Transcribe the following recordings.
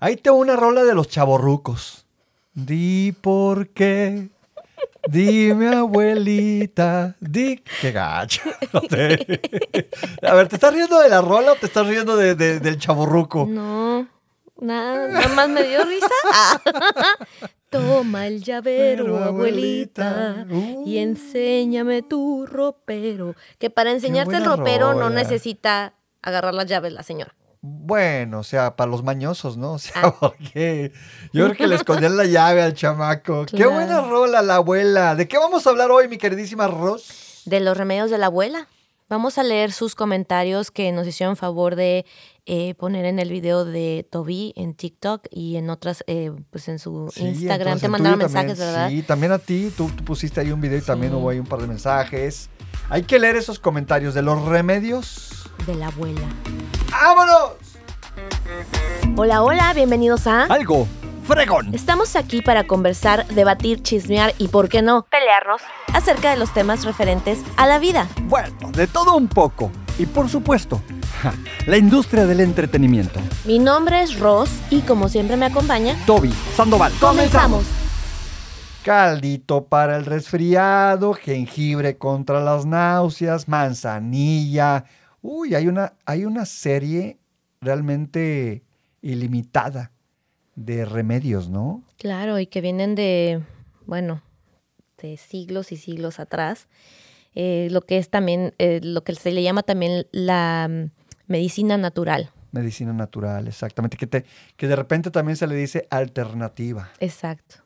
Ahí tengo una rola de los chavorrucos. Di por qué. Dime, abuelita. Di. Qué gacho. No sé. A ver, ¿te estás riendo de la rola o te estás riendo de- de- del chavorruco? No, nada, nada más me dio risa. Ah. Toma el llavero, Pero, abuelita, uh. y enséñame tu ropero. Que para enseñarte el ropero no necesita agarrar las llaves la señora. Bueno, o sea, para los mañosos, ¿no? O sea, Ah. porque yo creo que le escondían la llave al chamaco. Qué buena rola la abuela. ¿De qué vamos a hablar hoy, mi queridísima Ros? De los remedios de la abuela. Vamos a leer sus comentarios que nos hicieron favor de eh, poner en el video de Toby en TikTok y en otras, eh, pues en su Sí, Instagram. entonces, Te mandaron tuyo también, mensajes, ¿verdad? Sí, también a ti. Tú, tú pusiste ahí un video y también hubo ahí un par de mensajes. Hay que leer esos comentarios de los remedios. De la abuela. ¡Vámonos! Hola, hola, bienvenidos a... Algo fregón. Estamos aquí para conversar, debatir, chismear y, ¿por qué no?, pelearnos acerca de los temas referentes a la vida. Bueno, de todo un poco. Y por supuesto, ja, la industria del entretenimiento. Mi nombre es Ross y como siempre me acompaña, Toby Sandoval. comenzamos. Caldito para el resfriado, jengibre contra las náuseas, manzanilla. Uy, hay una, hay una serie realmente ilimitada de remedios, ¿no? Claro, y que vienen de, bueno, de siglos y siglos atrás. Eh, lo que es también, eh, lo que se le llama también la mm, medicina natural. Medicina natural, exactamente. Que, te, que de repente también se le dice alternativa. Exacto.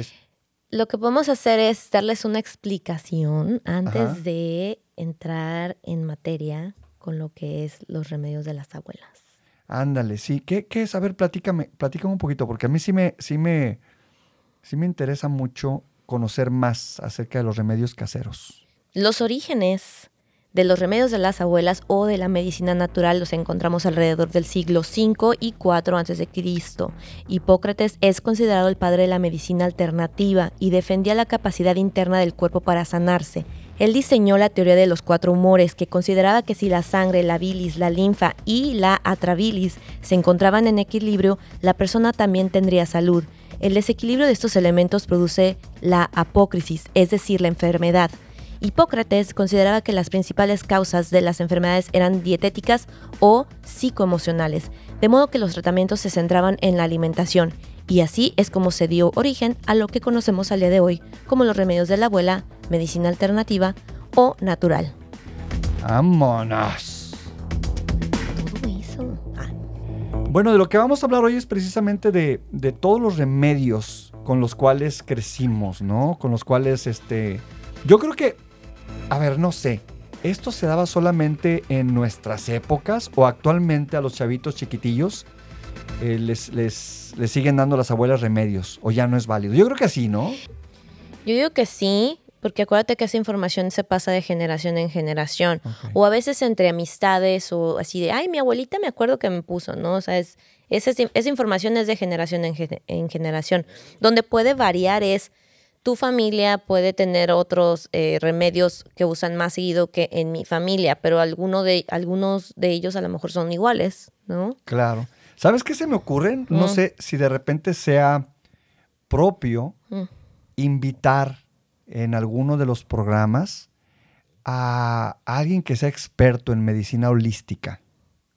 Es, Lo que podemos hacer es darles una explicación antes Ajá. de entrar en materia con lo que es los remedios de las abuelas. ándale, sí. ¿Qué, qué es? A ver, platícame, platícame un poquito, porque a mí sí me, sí me, sí me interesa mucho conocer más acerca de los remedios caseros. Los orígenes de los remedios de las abuelas o de la medicina natural los encontramos alrededor del siglo V y IV a.C. Hipócrates es considerado el padre de la medicina alternativa y defendía la capacidad interna del cuerpo para sanarse. Él diseñó la teoría de los cuatro humores, que consideraba que si la sangre, la bilis, la linfa y la atrabilis se encontraban en equilibrio, la persona también tendría salud. El desequilibrio de estos elementos produce la apócrisis, es decir, la enfermedad. Hipócrates consideraba que las principales causas de las enfermedades eran dietéticas o psicoemocionales, de modo que los tratamientos se centraban en la alimentación, y así es como se dio origen a lo que conocemos al día de hoy como los remedios de la abuela, medicina alternativa o natural. ¡Vámonos! Todo eso. Ah, Bueno, de lo que vamos a hablar hoy es precisamente de, de todos los remedios con los cuales crecimos, ¿no? Con los cuales, este... Yo creo que, a ver, no sé, ¿esto se daba solamente en nuestras épocas o actualmente a los chavitos chiquitillos eh, les, les, les siguen dando las abuelas remedios o ya no es válido? Yo creo que sí, ¿no? Yo digo que sí, porque acuérdate que esa información se pasa de generación en generación. O a veces entre amistades o así de, ay, mi abuelita me acuerdo que me puso, ¿no? O sea, es, esa, esa información es de generación en, en generación. Donde puede variar es, tu familia puede tener otros eh, remedios que usan más seguido que en mi familia, pero alguno de, algunos de ellos a lo mejor son iguales, ¿no? Claro. ¿Sabes qué se me ocurren? No Mm. sé si de repente sea propio Mm. invitar en alguno de los programas a alguien que sea experto en medicina holística.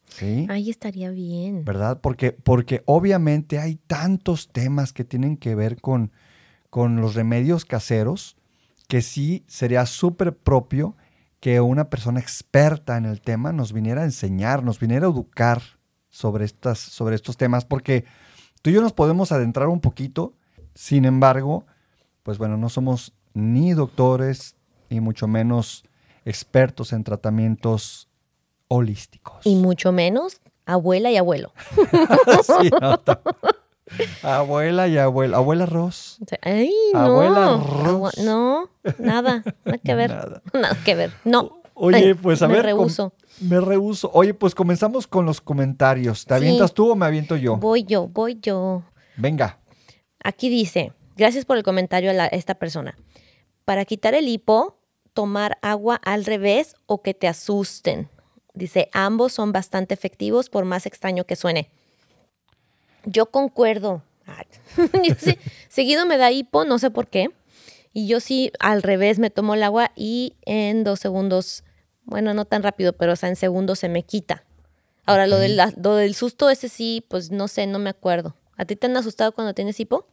¿Sí? Ahí estaría bien. ¿Verdad? Porque, porque obviamente hay tantos temas que tienen que ver con, con los remedios caseros que sí sería súper propio que una persona experta en el tema nos viniera a enseñar, nos viniera a educar sobre, estas, sobre estos temas, porque tú y yo nos podemos adentrar un poquito, sin embargo, pues bueno, no somos ni doctores y mucho menos expertos en tratamientos holísticos. Y mucho menos abuela y abuelo. Sí, no, abuela y abuela. Abuela Ross. Ay, no. Abuela Ross. no, nada, nada que ver. Nada. Nada, que ver. No. Oye, Ay, pues a me ver. rehúso. me rehuso. Oye, pues comenzamos con los comentarios. ¿Te Sí. avientas tú o me aviento yo? Voy yo, voy yo. Venga. Aquí dice, gracias por el comentario a la- esta persona. Para quitar el hipo, tomar agua al revés o que te asusten. Dice, ambos son bastante efectivos por más extraño que suene. Yo concuerdo. Ay, yo sí, seguido me da hipo, no sé por qué. Y yo sí, al revés, me tomo el agua y en dos segundos, bueno, no tan rápido, pero o sea, en segundos se me quita. Ahora, lo, del, lo del susto, ese sí, pues no sé, no me acuerdo. ¿A ti te han asustado cuando tienes hipo?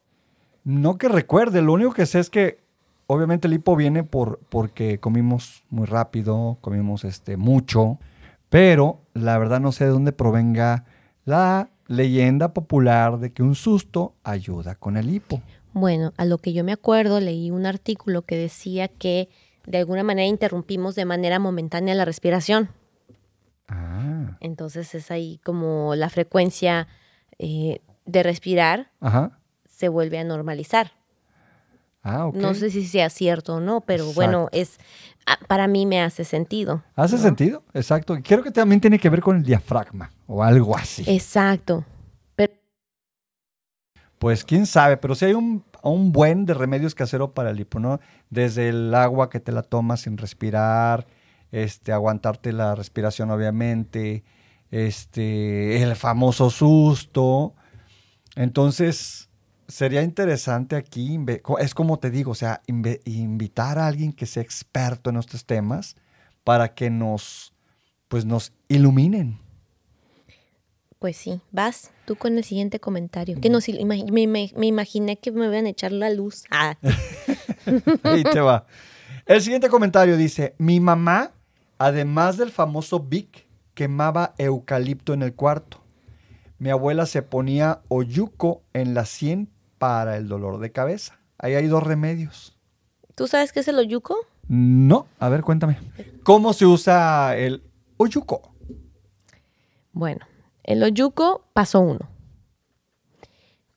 No que recuerde, lo único que sé es que obviamente el hipo viene por, porque comimos muy rápido, comimos este, mucho, pero la verdad no sé de dónde provenga la leyenda popular de que un susto ayuda con el hipo. Bueno, a lo que yo me acuerdo, leí un artículo que decía que de alguna manera interrumpimos de manera momentánea la respiración. Ah, Entonces es ahí como la frecuencia eh, de respirar ajá. se vuelve a normalizar. Ah, ok. No sé si sea cierto o no, pero bueno, es para mí me hace sentido. ¿Hace ¿no? sentido? Exacto. Creo que también tiene que ver con el diafragma o algo así. Exacto. Pero Pues quién sabe, pero si hay un, un buen de remedios caseros para el hipo, ¿no? Desde el agua que te la tomas sin respirar, este, aguantarte la respiración obviamente, este, el famoso susto. Entonces, sería interesante aquí, es como te digo, o sea, invitar a alguien que sea experto en estos temas para que nos, pues nos iluminen. pues sí, vas tú con el siguiente comentario. Que nos, ima- me, me- me imaginé que me iban a echar la luz. Ah, Ahí te va. El siguiente comentario dice, mi mamá, además del famoso Vic, quemaba eucalipto en el cuarto. Mi abuela se ponía oyuco en la sien para el dolor de cabeza. Ahí hay dos remedios. ¿Tú sabes qué es el oyuco? No, a ver, cuéntame. ¿Cómo se usa el oyuco? Bueno, el oyuco, paso uno.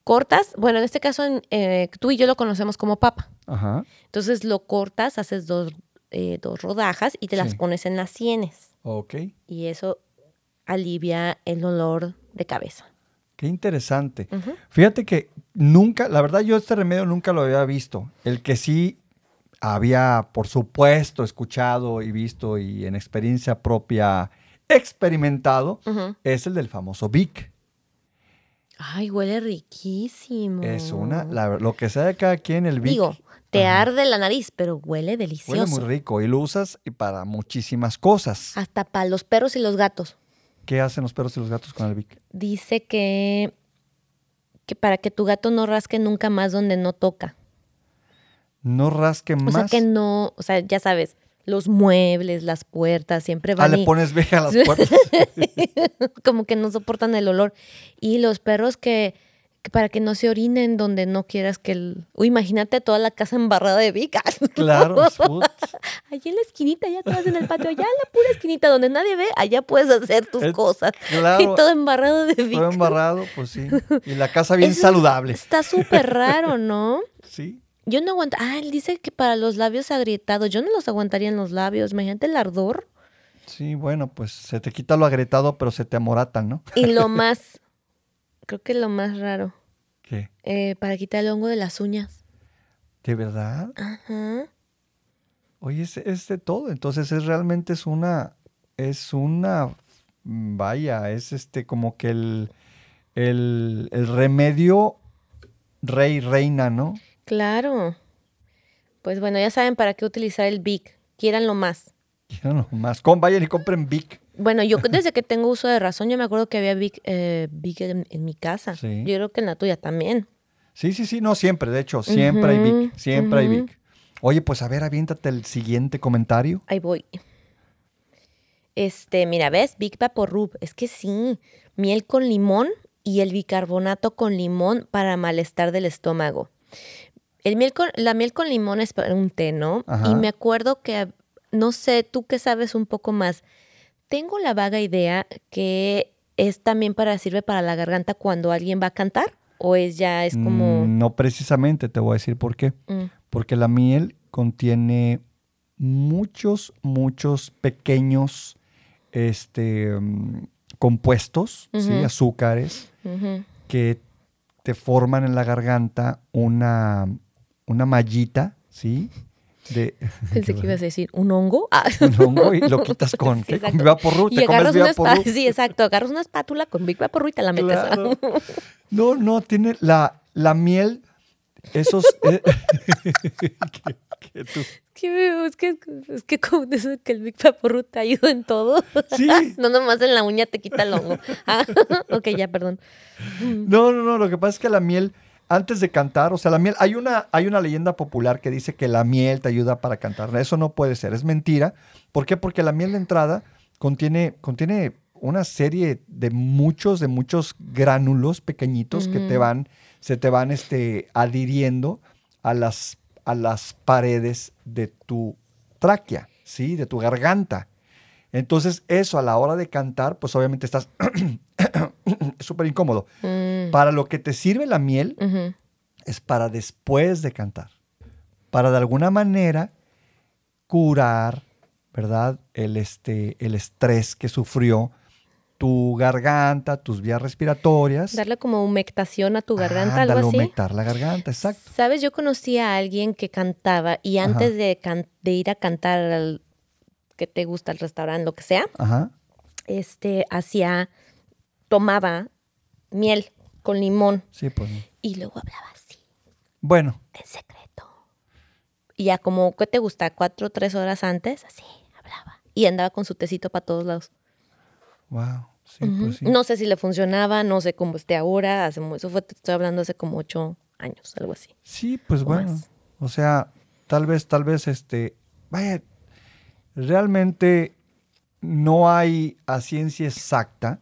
Cortas, bueno, en este caso eh, tú y yo lo conocemos como papa. Ajá. Entonces lo cortas, haces dos, eh, dos rodajas y te las pones en las sienes. Ok. Y eso alivia el dolor de cabeza. Qué interesante. Fíjate que nunca, la verdad yo este remedio nunca lo había visto. El que sí había, por supuesto, escuchado y visto y en experiencia propia experimentado es el del famoso Vic. Ay, huele riquísimo. Es una, la- lo que sea de cada quien, el Vic Digo, te Ajá. arde la nariz, pero huele delicioso. huele muy rico y lo usas y para muchísimas cosas. Hasta para los perros y los gatos. ¿Qué hacen los perros y los gatos con el Vic? Dice que, que para que tu gato no rasque nunca más donde no toca. No rasque O más. sea, que no, o sea, ya sabes, los muebles, las puertas, siempre Ah, van le y- pones veja a las puertas. como que no soportan el olor. Y los perros que para que no se orinen donde no quieras que el... Uy, imagínate toda la casa embarrada de vicas. claro. Allí en la esquinita, ya todas en el patio, allá en la pura esquinita donde nadie ve, allá puedes hacer tus cosas. claro. Y todo embarrado de Todo vicas. embarrado, pues sí. Y la casa bien Eso saludable. Está súper raro, ¿no? Sí. Yo no aguanto. Ah, él dice que para los labios agrietados, yo no los aguantaría en los labios. Imagínate el ardor. Sí, bueno, pues se te quita lo agrietado, pero se te amoratan, ¿no? Y lo más, creo que lo más raro, ¿Qué? eh, para quitar el hongo de las uñas. ¿De verdad? Ajá. Oye, es, es de todo. Entonces es realmente es una, es una, vaya, es este como que el, el, el remedio rey, reina, ¿no? Claro. Pues bueno, ya saben para qué utilizar el Vic. Quieran lo más. Quiero más. Com, vayan y compren Vic. Bueno, yo desde que tengo uso de razón, yo me acuerdo que había Vic, eh, en, en mi casa. Sí. Yo creo que en la tuya también. Sí, sí, sí, no siempre, de hecho, siempre hay Vic, siempre hay. Vic. Oye, pues a ver, aviéntate el siguiente comentario. Ahí voy. Este, mira, ¿ves? Vic Vaporub. Es que sí. Miel con limón y el bicarbonato con limón para malestar del estómago. El miel con, la miel con limón es para un té, ¿no? Ajá. Y me acuerdo que, no sé, tú que sabes un poco más. Tengo la vaga idea que es también para, sirve para la garganta cuando alguien va a cantar. O es ya, es como... Mm, No precisamente, te voy a decir por qué. mm, Porque la miel contiene muchos, muchos pequeños este, mm, compuestos, ¿sí? Azúcares, que te forman en la garganta una, una mallita, ¿sí? De Pensé que ibas a decir, ¿un hongo? Ah. un hongo y lo quitas con, ¿qué? con Y te comes agarras una espátula, sí, exacto, agarras una espátula con Big Vaporru y te la metes. Claro. No, no, tiene la, la miel, esos... eh, que- que tú- Es que, es que como dice que el Big Paporru te ayuda en todo. Sí. No nomás en la uña te quita el hongo. Ah, ok, ya, perdón. No, no, no, lo que pasa es que la miel, antes de cantar, o sea, la miel, hay una, hay una leyenda popular que dice que la miel te ayuda para cantar. Eso no puede ser, es mentira. ¿Por qué? Porque la miel de entrada contiene, contiene una serie de muchos, de muchos gránulos pequeñitos que te van, se te van este, adhiriendo a las, a las paredes de tu tráquea, ¿sí? De tu garganta. Entonces, eso a la hora de cantar, pues obviamente estás es súper incómodo. Mm, Para lo que te sirve la miel es para después de cantar. Para de alguna manera curar, ¿verdad? El, este, el estrés que sufrió tu garganta, tus vías respiratorias. Darle como humectación a tu garganta, Ándale, algo así. humectar la garganta, exacto. Sabes, yo conocí a alguien que cantaba y antes de, can- de ir a cantar al que te gusta, al restaurante, lo que sea, Ajá. este, hacía, tomaba miel con limón Sí, pues. y luego hablaba así, Bueno, en secreto. Y ya como, ¿qué te gusta? Cuatro o tres horas antes, así, hablaba. Y andaba con su tecito para todos lados. wow. Sí, pues sí. No sé si le funcionaba, no sé cómo esté ahora. Hace, eso fue, te estoy hablando hace como ocho años, algo así. Sí, pues o bueno. más. O sea, tal vez, tal vez, este, vaya, realmente no hay a ciencia exacta,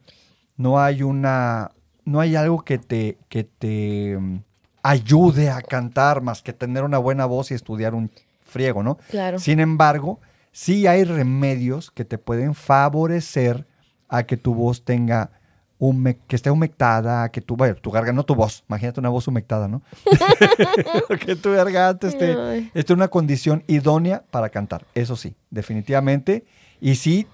no hay una, no hay algo que te, que te mm, ayude a cantar más que tener una buena voz y estudiar un friego, ¿no? Claro. Sin embargo, sí hay remedios que te pueden favorecer a que tu voz tenga hume- que esté humectada, que tu, bueno, tu garganta, no tu voz, imagínate una voz humectada, ¿no? que tu garganta esté, esté en una condición idónea para cantar, eso sí, definitivamente. Y sí,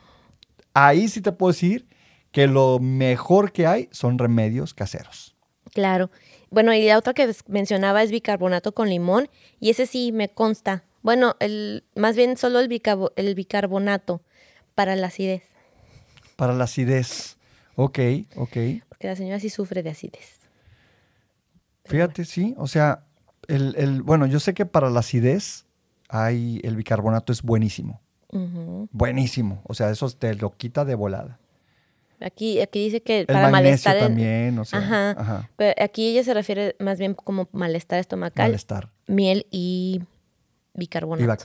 ahí sí te puedo decir que lo mejor que hay son remedios caseros. Claro. Bueno, y la otra que mencionaba es bicarbonato con limón, y ese sí me consta. Bueno, el, más bien solo el, bicabo- el bicarbonato para la acidez, Para la acidez. Ok, ok. porque la señora sí sufre de acidez. Fíjate, sí. O sea, el, el- bueno, yo sé que para la acidez hay, el bicarbonato es buenísimo. Buenísimo. O sea, eso te lo quita de volada. Aquí, aquí dice que El para malestar. en- también, o sea, Ajá. ajá, Pero aquí ella se refiere más bien como malestar estomacal, malestar. miel y bicarbonato.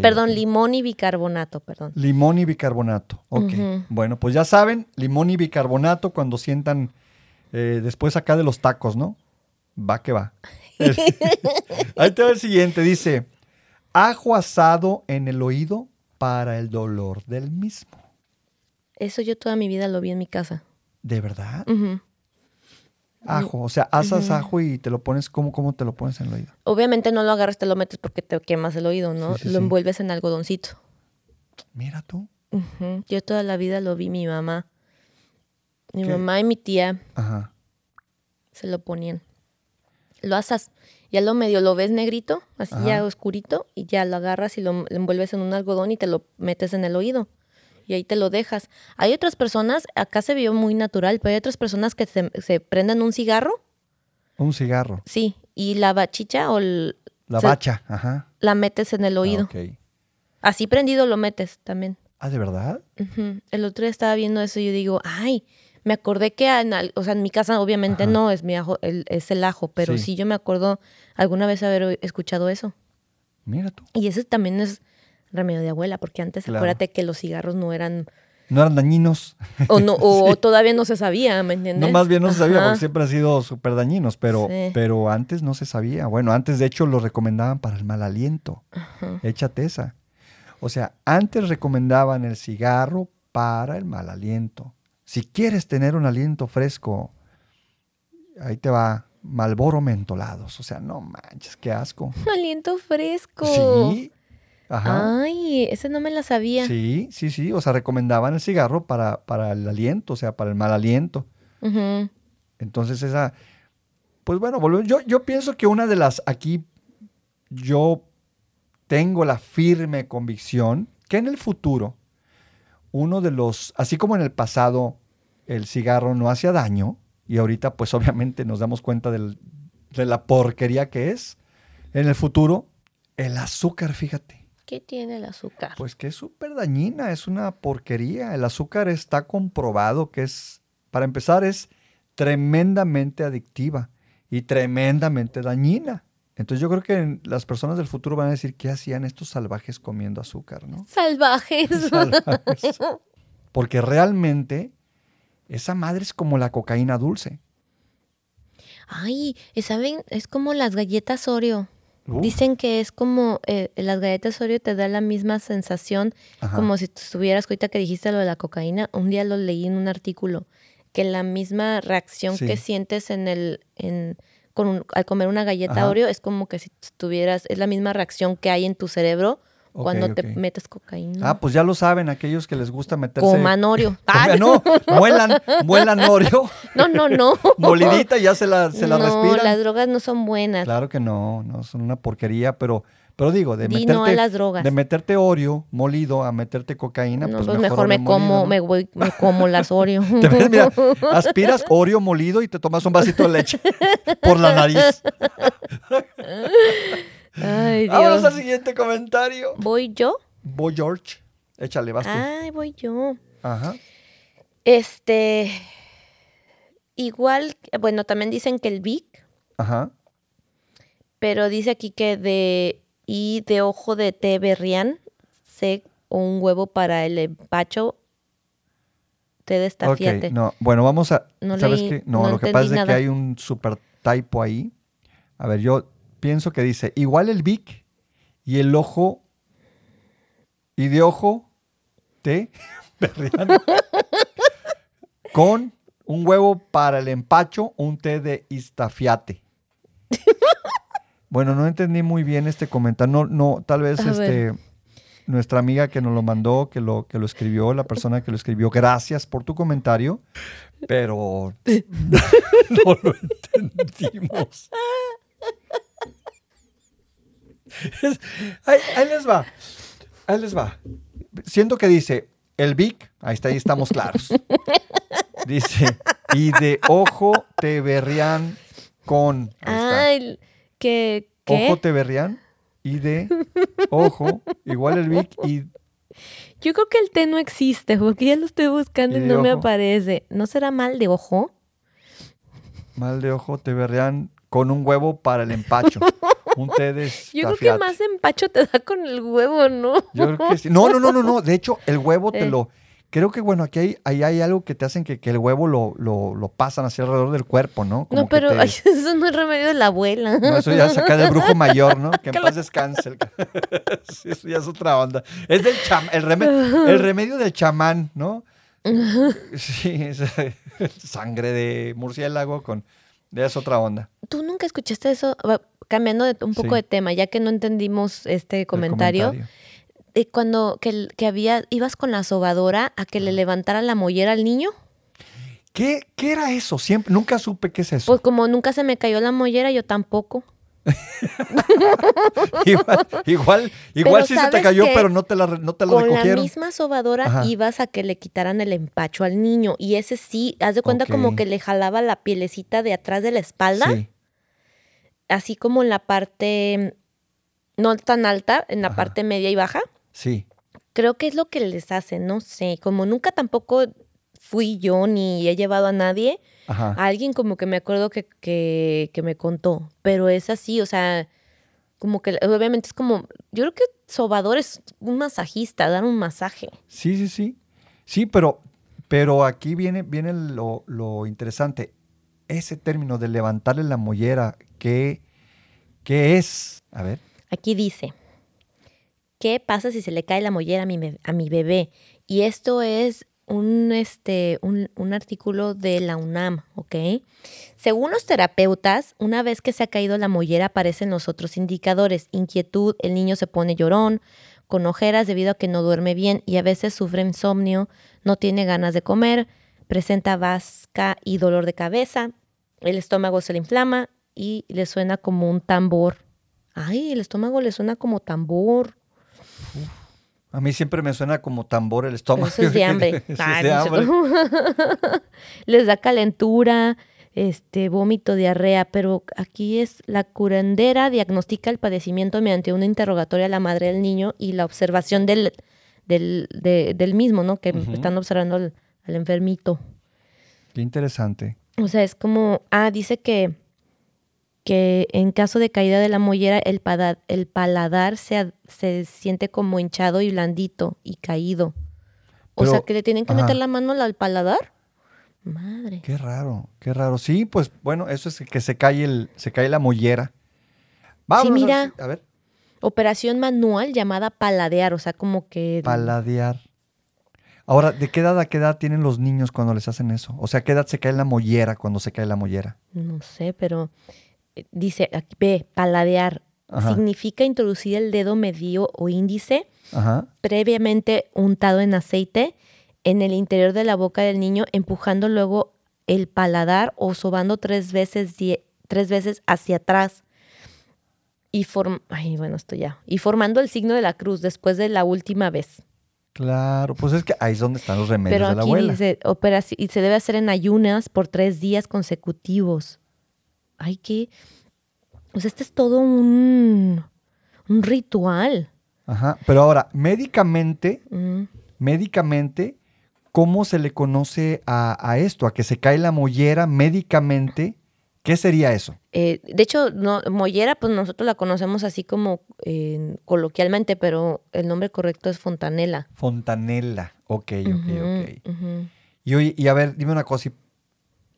Perdón, limón y bicarbonato, perdón. Limón y bicarbonato. Ok. Bueno, pues ya saben, limón y bicarbonato cuando sientan eh, después acá de los tacos, ¿no? Va que va. Ahí te va el siguiente. Dice, ajo asado en el oído para el dolor del mismo. Eso yo toda mi vida lo vi en mi casa. ¿De verdad? Ajo, o sea, asas ajo y te lo pones, ¿cómo, cómo te lo pones en el oído? Obviamente no lo agarras, te lo metes porque te quemas el oído, ¿no? Sí, sí, lo sí. envuelves en algodoncito. Mira tú. Yo toda la vida lo vi mi mamá. Mi ¿Qué? mamá y mi tía Ajá. se lo ponían. Lo asas, ya lo medio lo ves negrito, así ya oscurito, y ya lo agarras y lo envuelves en un algodón y te lo metes en el oído. Y ahí te lo dejas. Hay otras personas, acá se vio muy natural, pero hay otras personas que se, se prenden un cigarro, Un cigarro. sí, y la bachicha o el- La se- bacha. Ajá. la metes en el oído. Ah, ok. Así prendido lo metes también. Ah, ¿de verdad? El otro día estaba viendo eso y yo digo, ay, me acordé que, en o sea, en mi casa obviamente Ajá. no, es, mi ajo, el- es el ajo, pero Sí. sí. yo me acuerdo alguna vez haber escuchado eso. Mira tú. Y ese también es remedio de abuela, porque antes Claro. acuérdate que los cigarros no eran, No eran dañinos. o no, o todavía no se sabía, ¿me entiendes? No, más bien no se sabía porque siempre han sido súper dañinos, pero, Sí. pero antes no se sabía. Bueno, antes de hecho lo recomendaban para el mal aliento. Ajá. Échate esa. O sea, antes recomendaban el cigarro para el mal aliento. Si quieres tener un aliento fresco, ahí te va Malboro mentolados. O sea, no manches, qué asco. Aliento fresco. Sí. Ajá. Ay, ese no me la sabía. Sí, sí, sí. O sea, recomendaban el cigarro para, para el aliento, o sea, para el mal aliento. Entonces esa, pues bueno, volvemos- yo, yo pienso que una de las, aquí yo tengo la firme convicción que en el futuro, uno de los, así como en el pasado el cigarro no hacía daño, y ahorita pues obviamente nos damos cuenta del- de la porquería que es. En el futuro, el azúcar, fíjate, ¿Qué tiene el azúcar? pues que es súper dañina, es una porquería. El azúcar está comprobado que es, para empezar, es tremendamente adictiva y tremendamente dañina. Entonces yo creo que las personas del futuro van a decir, ¿qué hacían estos salvajes comiendo azúcar? ¿no? Salvajes. Salvajes. Porque realmente esa madre es como la cocaína dulce. Ay, ¿y ¿saben? Es como las galletas Oreo. Uf, Dicen que es como eh, las galletas Oreo te da la misma sensación ajá. como si estuvieras, ahorita que dijiste lo de la cocaína, un día lo leí en un artículo, que la misma reacción Sí. que sientes en el, en, con un- al comer una galleta Ajá. Oreo es como que si tuvieras, es la misma reacción que hay en tu cerebro Cuando te metes cocaína. Ah, pues ya lo saben aquellos que les gusta meterse... Coman Oreo. Ah, no, muelan, muelan Oreo, no, no, no. molidita y ya se la, se la no, respiran. las drogas no son buenas. Claro que no, no, son una porquería, pero, pero digo, de Di meterte, no a las drogas. de meterte Oreo molido a meterte cocaína, no, pues, pues mejor, mejor me como, me voy, me como las Oreo. Te ves, mira, aspiras Oreo molido y te tomas un vasito de leche por la nariz. Ay, Vámonos al siguiente comentario. ¿Voy yo? Boy George, échale, vas tú. Ay, voy yo. Ajá. Este. Igual, bueno, también dicen que el Vic, Ajá. pero dice aquí que de. Y de ojo de té berrián, sé un huevo para el empacho, té de no, bueno, vamos a. No ¿Sabes leí- qué? No, no lo que pasa es que hay un super typo ahí. A ver, yo pienso que dice igual el Vic y el ojo. Y de ojo, té, berriano, con un huevo para el empacho, un té de istafiate. Bueno, no entendí muy bien este comentario. No, no, tal vez A este nuestra amiga que nos lo mandó, que lo, que lo escribió, la persona que lo escribió, gracias por tu comentario, pero no lo entendimos. Ahí, ahí les va, ahí les va. Siento que dice, el Vic, ahí está, ahí estamos claros. Dice, y de ojo te berrían con. Ay, que. ¿qué? Ojo te berrían y de ojo, igual el Vic y Yo creo que el té no existe, porque ya lo estoy buscando ¿Y no me aparece. ¿No será mal de ojo? mal de ojo te berrían con un huevo para el empacho. Un té de Yo creo que más empacho te da con el huevo, ¿no? Yo creo que sí. No, no, no, no, no. De hecho, el huevo te Eh. lo. Creo que, bueno, aquí hay, ahí hay algo que te hacen que, que el huevo lo, lo, lo pasan hacia alrededor del cuerpo, ¿no? Como no, pero te- ay, eso no es remedio de la abuela. No, eso ya saca del brujo mayor, ¿no? Que en paz descanse. Sí, eso ya es otra onda. Es del cham el, reme- el remedio del chamán, ¿no? Sí, es, sangre de murciélago con... Ya es otra onda. ¿Tú nunca escuchaste eso? Cambiando de- un poco Sí. de tema, ya que no entendimos este comentario, de cuando que, que había, ibas con la sobadora a que le levantara la mollera al niño. ¿Qué, ¿Qué era eso? Siempre, nunca supe qué es eso. Pues como nunca se me cayó la mollera, yo tampoco. igual, igual, igual sí se te ¿sabes cayó, pero no te la, no te la Con la misma sobadora Ajá. ibas a que le quitaran el empacho al niño. Y ese sí, haz de cuenta como Ok. que le jalaba la pielecita de atrás de la espalda, Sí. Así como en la parte no tan alta, en la Ajá. parte media y baja. Sí. Creo que es lo que les hace, no sé. Como nunca tampoco fui yo ni he llevado a nadie, Ajá. alguien como que me acuerdo que, que, que me contó. Pero es así, o sea, como que obviamente es como, yo creo que sobador es un masajista, dar un masaje. Sí, sí, sí. Sí, pero, pero aquí viene, viene lo, lo interesante. Ese término de levantarle la mollera, ¿qué, ¿qué es? A ver. Aquí dice, ¿qué pasa si se le cae la mollera a mi, be- a mi bebé? Y esto es un, este, un, un artículo de la UNAM, ¿ok? Según los terapeutas, una vez que se ha caído la mollera aparecen los otros indicadores. Inquietud, el niño se pone llorón, con ojeras debido a que no duerme bien y a veces sufre insomnio, no tiene ganas de comer, presenta vasca y dolor de cabeza, el estómago se le inflama y le suena como un tambor. Ay, el estómago le suena como tambor. A mí siempre me suena como tambor el estómago. Eso es de hambre. Eso es Ay, de hambre. Les da calentura, este vómito, diarrea, pero aquí es la curandera diagnostica el padecimiento mediante una interrogatoria a la madre del niño y la observación del, del, de- del mismo, ¿no? Que están observando al, al enfermito. Qué interesante. O sea, es como, ah, dice que, que en caso de caída de la mollera, el, pada- el paladar se, se siente como hinchado y blandito y caído. O Pero- sea, que le tienen que ajá. meter la mano al paladar. Madre. Qué raro, qué raro. Sí, pues bueno, eso es que se cae el, se cae la mollera. Vamos mira. A ver, Operación manual llamada paladear, o sea, como que... paladear. Ahora, ¿de qué edad a qué edad tienen los niños cuando les hacen eso? O sea, ¿qué edad se cae la mollera cuando se cae la mollera? No sé, pero dice, aquí ve, paladear. Ajá. Significa introducir el dedo medio o índice Ajá. previamente untado en aceite en el interior de la boca del niño, empujando luego el paladar o sobando tres veces, die- tres veces hacia atrás. Y form Ay, bueno, esto ya. Y formando el signo de la cruz después de la última vez. Claro, pues es que ahí es donde están los remedios Pero de la abuela. dice, operaci- y se debe hacer en ayunas por tres días consecutivos. Ay, qué. O sea, este es todo un, un ritual. Ajá. Pero ahora, médicamente, Mm. médicamente, ¿cómo se le conoce a, a esto? A que se cae la mollera médicamente. ¿Qué sería eso? Eh, de hecho, no, mollera, pues nosotros la conocemos así como eh, coloquialmente, pero el nombre correcto es fontanela. Fontanela. Ok, ok, Ujú, ok. ujú. Y oye, y a ver, dime una cosa. y-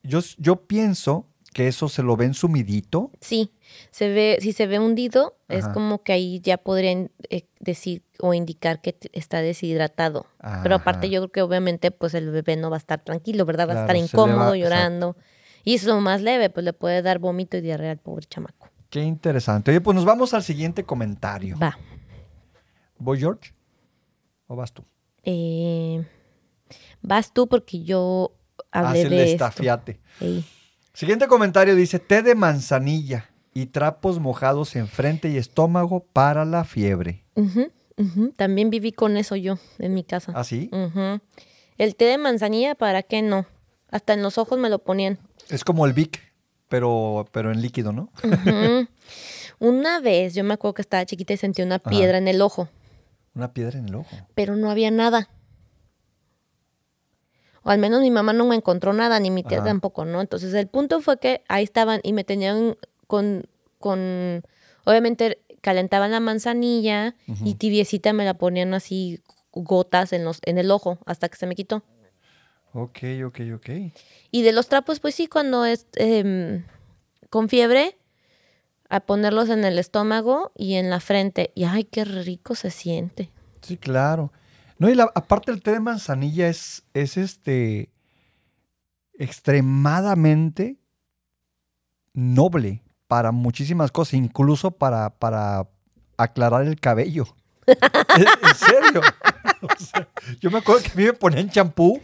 Yo, yo pienso que eso se lo ven sumidito. Sí, se ve, si se ve hundido, es como que ahí ya podrían eh, decir o indicar que está deshidratado. Pero aparte yo creo que obviamente pues el bebé no va a estar tranquilo, ¿verdad? Va a estar va- incómodo, exacto. llorando. Y eso más leve, pues le puede dar vómito y diarrea al pobre chamaco. Qué interesante. Oye, pues nos vamos al siguiente comentario. Va. ¿Voy, George? ¿O vas tú? Eh, vas tú porque yo hablé Haz el de esto. estafiate. Ey. Siguiente comentario dice, té de manzanilla y trapos mojados en frente y estómago para la fiebre. También viví con eso yo en mi casa. ¿Ah, sí? El té de manzanilla, ¿para qué no? Hasta en los ojos me lo ponían. Es como el Vic, pero, pero en líquido, ¿no? Una vez yo me acuerdo que estaba chiquita y sentí una Ajá. piedra en el ojo, Una piedra en el ojo. pero no había nada. O al menos mi mamá no me encontró nada, ni mi tía Ajá. tampoco, ¿no? Entonces el punto fue que ahí estaban y me tenían con, con obviamente calentaban la manzanilla y tibiecita me la ponían así gotas en, los, en el ojo hasta que se me quitó. Ok, ok, ok. Y de los trapos, pues sí, cuando es em, con fiebre, a ponerlos en el estómago y en la frente. Y ay, qué rico se siente. Sí, claro. No, y la- aparte el té de manzanilla es, es este extremadamente noble para muchísimas cosas, incluso para, para aclarar el cabello. en, serio. O sea, yo me acuerdo que a mí me ponían champú.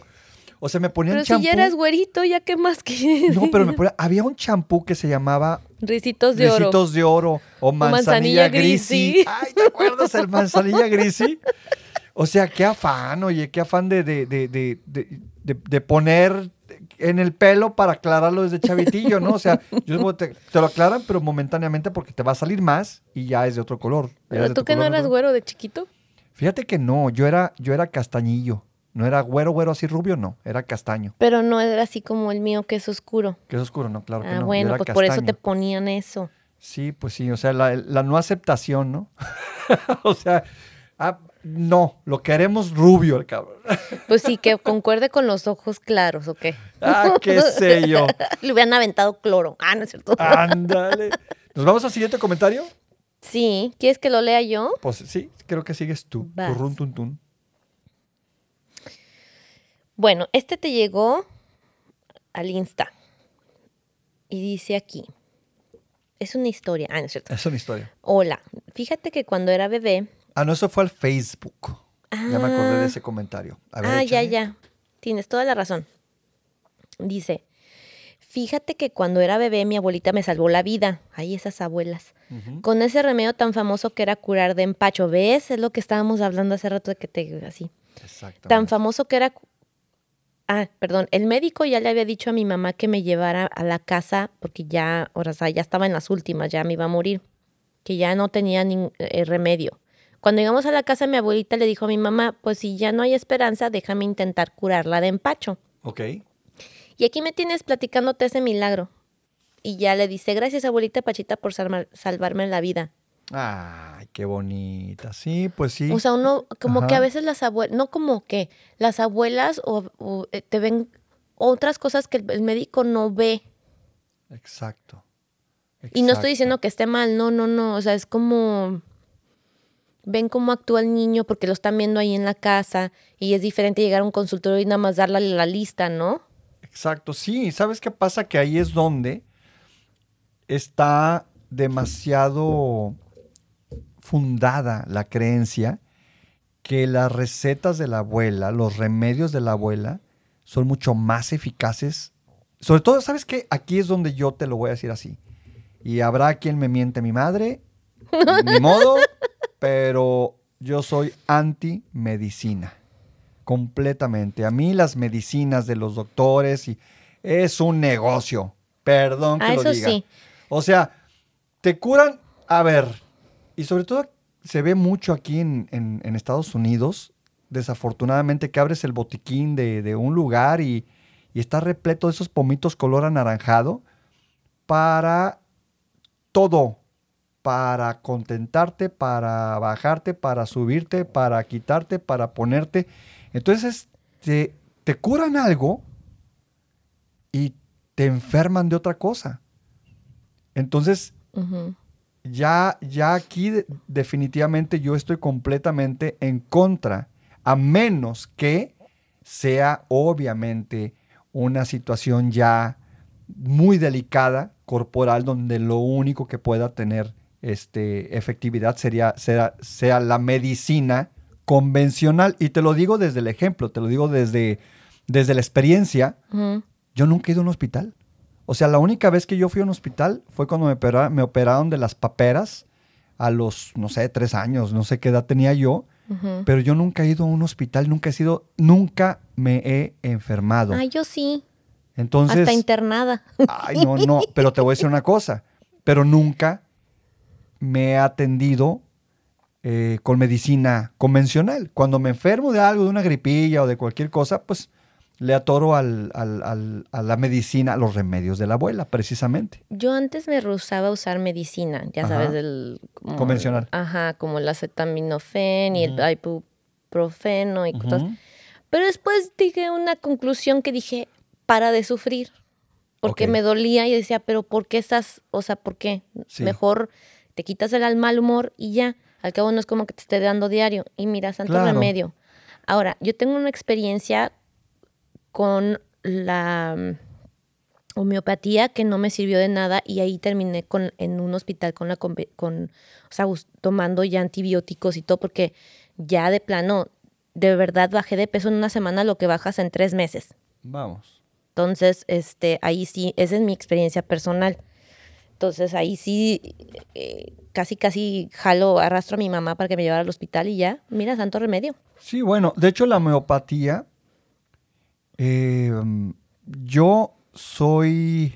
O sea, me ponían Pero si champú. ya eres güerito, ¿ya qué más quieres? No, pero me ponía- había un champú que se llamaba Ricitos de oro. Ricitos de oro o manzanilla, manzanilla grisi. grisi. Ay, ¿te acuerdas el manzanilla grisi? O sea, qué afán, oye, qué afán de, de, de, de, poner en el pelo para aclararlo desde chavitillo, ¿no? O sea, yo te, te lo aclaran, pero momentáneamente porque te va a salir más y ya es de otro color. Pero tú que no eras güero de chiquito. Fíjate que no, yo era, yo era castañillo. No era güero, güero así rubio, no, era castaño. Pero no era así como el mío, que es oscuro. Que es oscuro, no, claro que ah, no. yo bueno, pues por eso te ponían eso. Sí, pues sí, o sea, la, la no aceptación, ¿no? o sea, ah, no, lo queremos rubio el cabrón. Pues sí, que concuerde con los ojos claros, ¿o qué? ah, qué sé yo. Le hubieran aventado cloro. Ah, no es cierto. Ándale. ¿Nos vamos al siguiente comentario? Sí, ¿quieres que lo lea yo? Pues sí, creo que sigues tú. Vas. Tu run, tun, tun. Bueno, este te llegó al Insta. Y dice aquí. Es una historia. Ah, no es cierto. Es una historia. Hola. Fíjate que cuando era bebé. Ah, no, eso fue al Facebook. Ya me acordé de Ah. ese comentario. A ver, ah, ya, échale. ya. Tienes toda la razón. Dice. Fíjate que cuando era bebé mi abuelita me salvó la vida. Ay, esas abuelas. Con ese remedio tan famoso que era curar de empacho. ¿Ves? Es lo que estábamos hablando hace rato de que te así. Tan Exactamente. famoso que era. Ah, perdón, el médico ya le había dicho a mi mamá que me llevara a la casa porque ya, o sea, ya estaba en las últimas, ya me iba a morir, que ya no tenía ni eh, remedio. Cuando llegamos a la casa, mi abuelita le dijo a mi mamá, pues si ya no hay esperanza, déjame intentar curarla de empacho. Ok. Y aquí me tienes platicándote ese milagro. Y ya le dice, gracias abuelita Pachita por salvar- salvarme la vida. Ay, qué bonita. Sí, pues sí. O sea, uno, como que a veces las abuelas, no como que, las abuelas o, o, eh, te ven otras cosas que el, médico no ve. Exacto. Y no estoy Exacto. diciendo que esté mal, no, no, no. O sea, es como. Ven cómo actúa el niño porque lo están viendo ahí en la casa y es diferente llegar a un consultorio y nada más darle la lista, ¿no? Exacto, sí. ¿Sabes qué pasa? Que ahí es donde está demasiado fundada la creencia que las recetas de la abuela, los remedios de la abuela, son mucho más eficaces. Sobre todo, ¿sabes qué? Aquí es donde yo te lo voy a decir así. Y habrá quien me miente mi madre, ni modo, pero yo soy anti-medicina. Completamente. A mí las medicinas de los doctores y es un negocio. Perdón que Ah, lo eso diga. sí. O sea, te curan, a ver, y sobre todo se ve mucho aquí en, en- en Estados Unidos, desafortunadamente, que abres el botiquín de, de un lugar y, y está repleto de esos pomitos color anaranjado para todo, para contentarte, para bajarte, para subirte, para quitarte, para ponerte. Entonces, te, te curan algo y te enferman de otra cosa. Entonces, ya, ya aquí de- definitivamente yo estoy completamente en contra, a menos que sea obviamente una situación ya muy delicada corporal donde lo único que pueda tener este, efectividad sería, sea, sea la medicina convencional. Y te lo digo desde el ejemplo, te lo digo desde, desde la experiencia. Ujú. Yo nunca he ido a un hospital. O sea, la única vez que yo fui a un hospital fue cuando me, opera- me operaron de las paperas a los, no sé, tres años, no sé qué edad tenía yo, Ujú. pero yo nunca he ido a un hospital, nunca he sido, nunca me he enfermado. Ah, yo sí. Entonces, Hasta internada. ay, no, no, pero te voy a decir una cosa, pero nunca me he atendido eh, con medicina convencional. Cuando me enfermo de algo, de una gripilla o de cualquier cosa, pues le atoro al- al- al- a la medicina, a los remedios de la abuela, precisamente. Yo antes me rehusaba a usar medicina, ya Ajá. sabes, del... como- Convencional. Ajá, como el acetaminofén y el ibuprofeno y cosas. Pero después dije una conclusión que dije, para de sufrir. Porque me dolía y decía, pero ¿por qué estás, o sea, por qué? Sí. Mejor te quitas el mal humor y ya. Al cabo no es como que te esté dando diario. Y mira, santo Claro. remedio. Ahora, yo tengo una experiencia con la mm, homeopatía que no me sirvió de nada y ahí terminé con, en un hospital con la con, o sea, tomando ya antibióticos y todo porque ya de plano, de verdad bajé de peso en una semana lo que bajas en tres meses. Vamos. Entonces, este, ahí sí, esa es mi experiencia personal. Entonces ahí sí, eh, casi, casi jalo, arrastro a mi mamá para que me llevara al hospital y ya, mira, santo remedio. Sí, bueno, de hecho la homeopatía, eh, yo soy,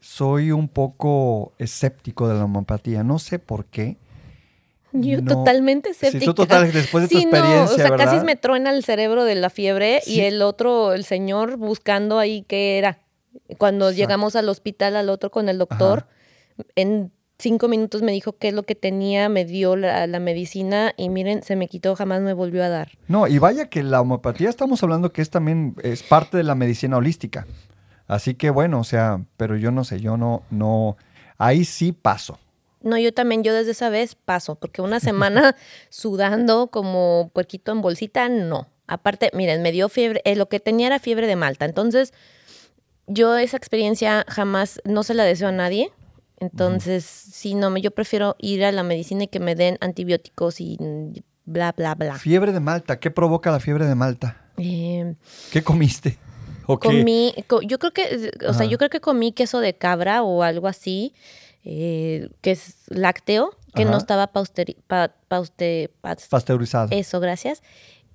soy un poco escéptico de la homeopatía, no sé por qué. Yo No. totalmente Sí, escéptica. tú total, después de tu Sí, no, experiencia, o sea, ¿verdad? casi me truena el cerebro de la fiebre Sí. y el otro, el señor, buscando ahí qué era. Cuando Exacto. llegamos al hospital, al otro con el doctor, en cinco minutos me dijo qué es lo que tenía, me dio la, la medicina y miren, se me quitó, jamás me volvió a dar. No, y vaya que la homeopatía estamos hablando que es también, es parte de la medicina holística. Así que bueno, o sea, pero yo no sé, yo no, no, ahí sí paso. No, yo también, yo desde esa vez paso, porque una semana sudando como puerquito en bolsita, no. Aparte, miren, me dio fiebre, eh, lo que tenía era fiebre de Malta. Entonces, yo esa experiencia jamás, no se la deseo a nadie. Entonces, sí, no, me- yo prefiero ir a la medicina y que me den antibióticos y bla, bla, bla. Fiebre de Malta, ¿qué provoca la fiebre de Malta? Eh, ¿Qué comiste? ¿O qué? comí, co- yo creo que, o sea, yo creo que comí queso de cabra o algo así, eh, que es lácteo, que no estaba pausteri- pa- pauste- pas- Pasteurizado. Eso, gracias.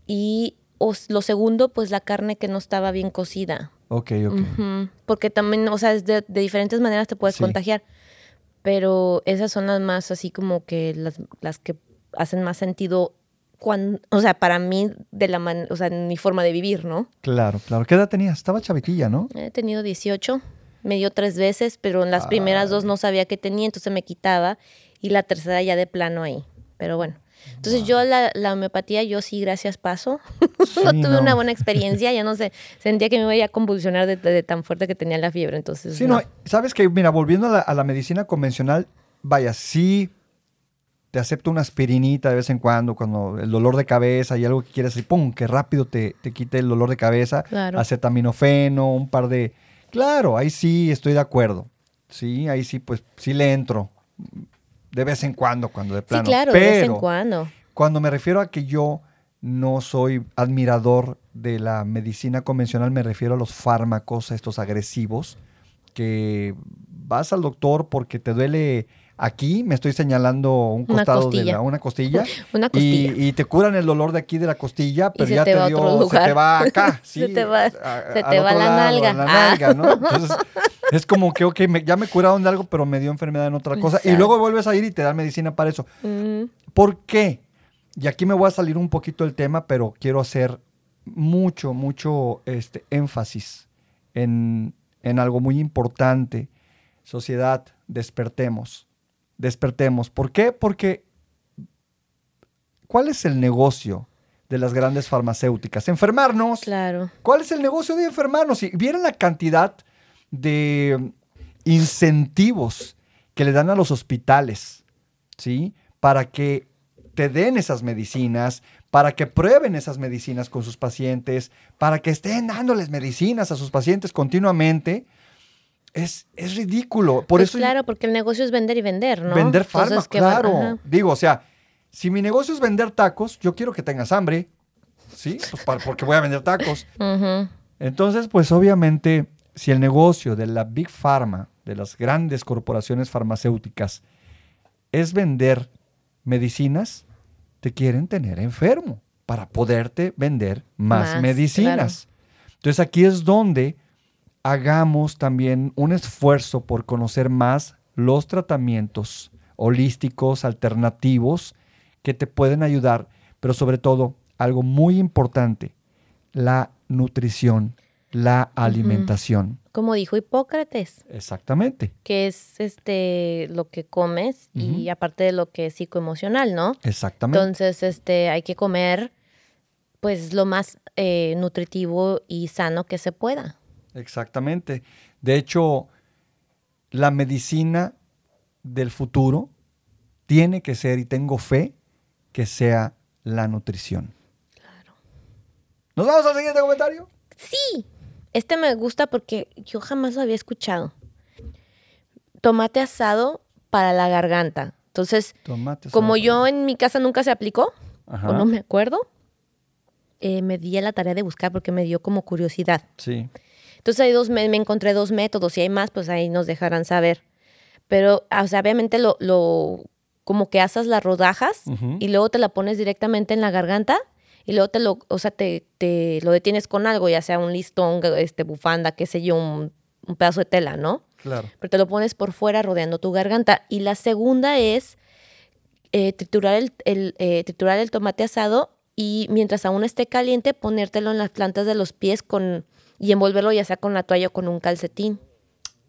Y o lo segundo, pues la carne que no estaba bien cocida. Ok, ok. Porque también, o sea, de, de diferentes maneras te puedes Sí. contagiar. Pero esas son las más así como que las, las que hacen más sentido cuando, o sea, para mí, de la man- o sea, en mi forma de vivir, ¿no? Claro, claro. ¿Qué edad tenías? Estaba chavitilla, ¿no? He tenido 18, me dio tres veces, pero en las primeras dos no sabía que tenía, entonces me quitaba. Y la tercera ya de plano ahí. Pero bueno. Entonces yo la, la homeopatía, yo sí, gracias, paso. no tuve no. una buena experiencia, ya no sé, sentía que me iba a convulsionar de, de tan fuerte que tenía la fiebre, entonces Sí, no, sabes que, mira, volviendo a la, a la medicina convencional, vaya, sí te acepto una aspirinita de vez en cuando, cuando el dolor de cabeza y algo que quieres y pum, que rápido te, te quite el dolor de cabeza, Claro. acetaminofeno, un par de... Claro, ahí sí estoy de acuerdo. Sí, ahí sí, pues sí le entro. De vez en cuando, cuando de Sí, plano. claro, de vez en Pero cuando. Cuando me refiero a que yo no soy admirador de la medicina convencional, me refiero a los fármacos, estos agresivos, que vas al doctor porque te duele aquí, me estoy señalando un costado de la, una costilla, Una y, costilla. y te curan el dolor de aquí de la costilla, pero ya te dio, se te va acá, Se te va- a- se te va la lado, nalga. la Ah. ¿no? Entonces, es como que, ok, me- ya me curaron de algo, pero me dio enfermedad en otra cosa, y luego vuelves a ir y te dan medicina para eso. Mm, ¿Por qué? Y aquí me voy a salir un poquito del tema, pero quiero hacer mucho, mucho este, énfasis en, en algo muy importante. Sociedad, despertemos. Despertemos. ¿Por qué? Porque ¿cuál es el negocio de las grandes farmacéuticas? Enfermarnos. claro. ¿Cuál es el negocio de enfermarnos? Si vieran la cantidad de incentivos que le dan a los hospitales, ¿sí? Para que te den esas medicinas, para que prueben esas medicinas con sus pacientes, para que estén dándoles medicinas a sus pacientes continuamente, es, es ridículo. Por Pues eso claro, porque el negocio es vender y vender, ¿no? vender fármacos, ¿qué van- claro. Digo, o sea, si mi negocio es vender tacos, yo quiero que tengas hambre, ¿sí? Pues para- porque voy a vender tacos. Entonces, pues obviamente, si el negocio de la Big Pharma, de las grandes corporaciones farmacéuticas, es vender medicinas, te quieren tener enfermo para poderte vender más, Más, medicinas. Entonces aquí es donde hagamos también un esfuerzo por conocer más los tratamientos holísticos, alternativos, que te pueden ayudar, pero sobre todo, algo muy importante, la nutrición, la alimentación. Como dijo Hipócrates, Exactamente, que es este lo que comes y aparte de lo que es psicoemocional, ¿no? exactamente. Entonces, este, hay que comer pues lo más eh, nutritivo y sano que se pueda. Exactamente. De hecho, la medicina del futuro tiene que ser, y tengo fe, que sea la nutrición. Claro. ¿Nos vamos al siguiente comentario? Sí, este me gusta porque yo jamás lo había escuchado. Tomate asado para la garganta. Entonces, Tomate. como yo en mi casa nunca se aplicó, Ajá. o no me acuerdo, eh, me di a la tarea de buscar porque me dio como curiosidad. Sí. Entonces hay dos, me, me encontré dos métodos. Si hay más, pues ahí nos dejarán saber. Pero, o sea, obviamente lo, lo como que asas las rodajas y luego te la pones directamente en la garganta y luego te lo, o sea, te, te lo detienes con algo, ya sea un listón, este, bufanda, qué sé yo, un, un pedazo de tela, ¿no? Claro. Pero te lo pones por fuera rodeando tu garganta. Y la segunda es eh, triturar, el, el, eh, triturar el tomate asado y mientras aún esté caliente, ponértelo en las plantas de los pies con, y envolverlo ya sea con la toalla o con un calcetín.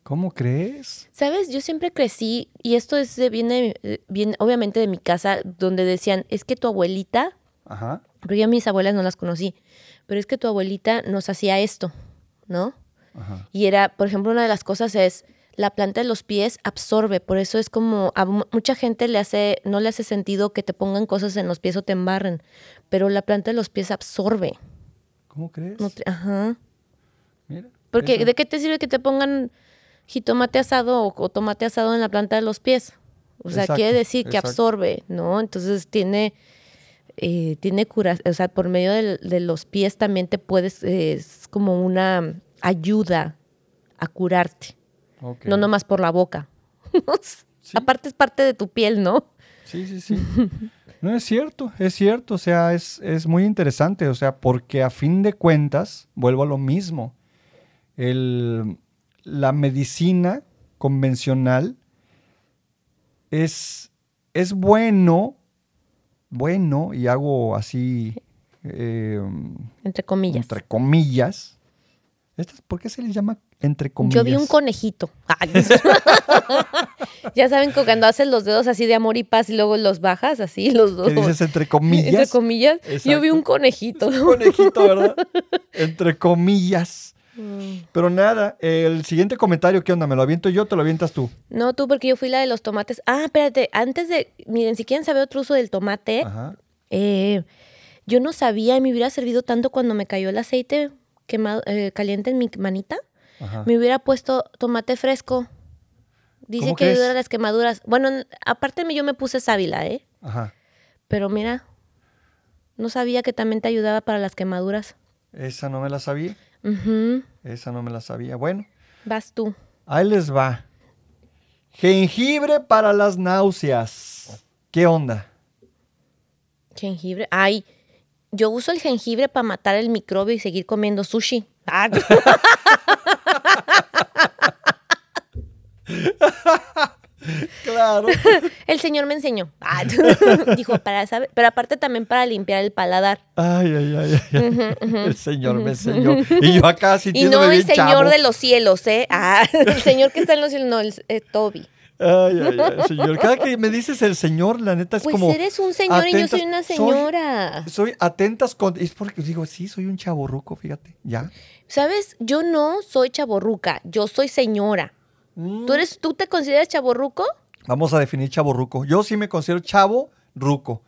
¿Cómo crees? Sabes, yo siempre crecí, y esto es viene, eh, viene obviamente de mi casa, donde decían, es que tu abuelita, Ajá. porque yo a mis abuelas no las conocí, pero es que tu abuelita nos hacía esto, ¿no? Ajá. Y era, por ejemplo, una de las cosas es la planta de los pies absorbe, por eso es como a mu- mucha gente le hace no le hace sentido que te pongan cosas en los pies o te embarren, pero la planta de los pies absorbe. ¿Cómo crees? Ajá. Mira. Porque eso. ¿de qué te sirve que te pongan jitomate asado o, o tomate asado en la planta de los pies? O sea, Exacto, quiere decir que exacto. absorbe, ¿no? Entonces tiene eh, tiene cura, o sea, por medio de, los pies también te puedes, eh, es como una ayuda a curarte. No nomás por la boca. Aparte es parte de tu piel, ¿no? Sí, sí, sí. No es cierto, es cierto, o sea, es, es muy interesante, o sea, porque a fin de cuentas, vuelvo a lo mismo, el, la medicina convencional es, es bueno, bueno, y hago así, eh, Entre comillas. entre comillas. ¿Estas, ¿Por qué se les llama entre comillas? Yo vi un conejito. Ya saben que cuando haces los dedos así de amor y paz y luego los bajas, así los dos. ¿Qué dices entre comillas? Entre comillas. Yo vi un conejito. Un conejito, ¿verdad? entre comillas. Mm. Pero nada, el siguiente comentario, ¿qué onda? ¿Me lo aviento yo o te lo avientas tú? No, tú, porque yo fui la de los tomates. Ah, espérate, antes de. Miren, si quieren saber otro uso del tomate, Ajá. eh, yo no sabía y me hubiera servido tanto cuando me cayó el aceite quemado, eh, caliente en mi manita. Ajá. Me hubiera puesto tomate fresco. Dice ¿Cómo que crees? ayuda a las quemaduras. Bueno, aparte yo me puse sábila, ¿eh? Ajá. Pero mira, no sabía que también te ayudaba para las quemaduras. Esa no me la sabía. Esa no me la sabía. Bueno, Vas tú. ahí les va. Jengibre para las náuseas. ¿Qué onda? Jengibre. Ay, yo uso el jengibre para matar el microbio y seguir comiendo sushi. Ah, Claro. el señor me enseñó. Ah, Dijo, para saber, pero aparte también para limpiar el paladar. Ay, ay, ay. ay. El señor me enseñó. Y yo acá Y sintiéndome no el bien señor chavo. de los cielos, ¿eh? Ah, el señor que está en los cielos, no, el eh, Toby. Ay, ay, ay, señor. Cada que me dices el señor, la neta es Pues como. eres un señor y yo soy una soy- señora. Soy, atentas con. Es porque digo, sí, soy un chaborruco, fíjate. Ya. ¿Sabes? Yo no soy chaborruca, yo soy señora. Mm. ¿Tú, eres, ¿Tú te consideras chaborruco? Vamos a definir chaborruco. Yo sí me considero chavo ruco.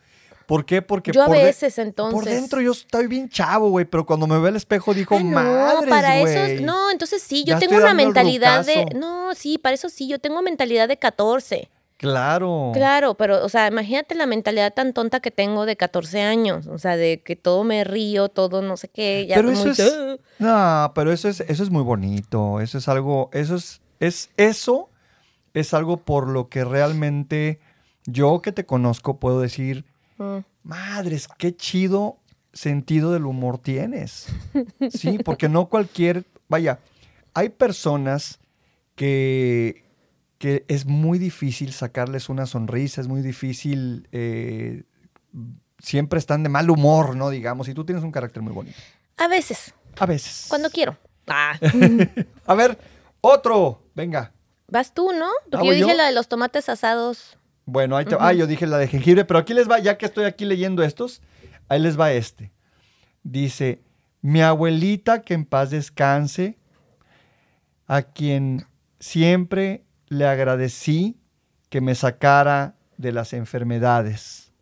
¿Por qué? Porque Yo a por de- veces, entonces. Por dentro yo estoy bien chavo, güey, pero cuando me veo al espejo digo, Ah, no, madres, para güey". eso, no, entonces sí, Ya yo tengo una el mentalidad de, no, sí, para eso sí, yo tengo mentalidad de 14. Claro. Claro, pero, o sea, imagínate la mentalidad tan tonta que tengo de 14 años, o sea, de que todo me río, todo no sé qué, ya Pero eso muy- es, no, pero eso es, eso es muy bonito. Eso es algo, eso es, es, eso es algo por lo que realmente yo que te conozco puedo decir, Mm. madres, qué chido sentido del humor tienes. Sí, porque no cualquier, vaya, hay personas que, que es muy difícil sacarles una sonrisa, es muy difícil, eh, siempre están de mal humor, ¿no? Digamos, y tú tienes un carácter muy bonito. A veces, A veces. cuando quiero. Ah, A ver, otro. Venga. Vas tú, ¿no? Porque ¿Hago yo dije yo? la de los tomates asados. Bueno, ahí te Ah, yo dije la de jengibre, pero aquí les va, ya que estoy aquí leyendo estos, ahí les va este. Dice, mi abuelita, que en paz descanse, a quien siempre le agradecí que me sacara de las enfermedades.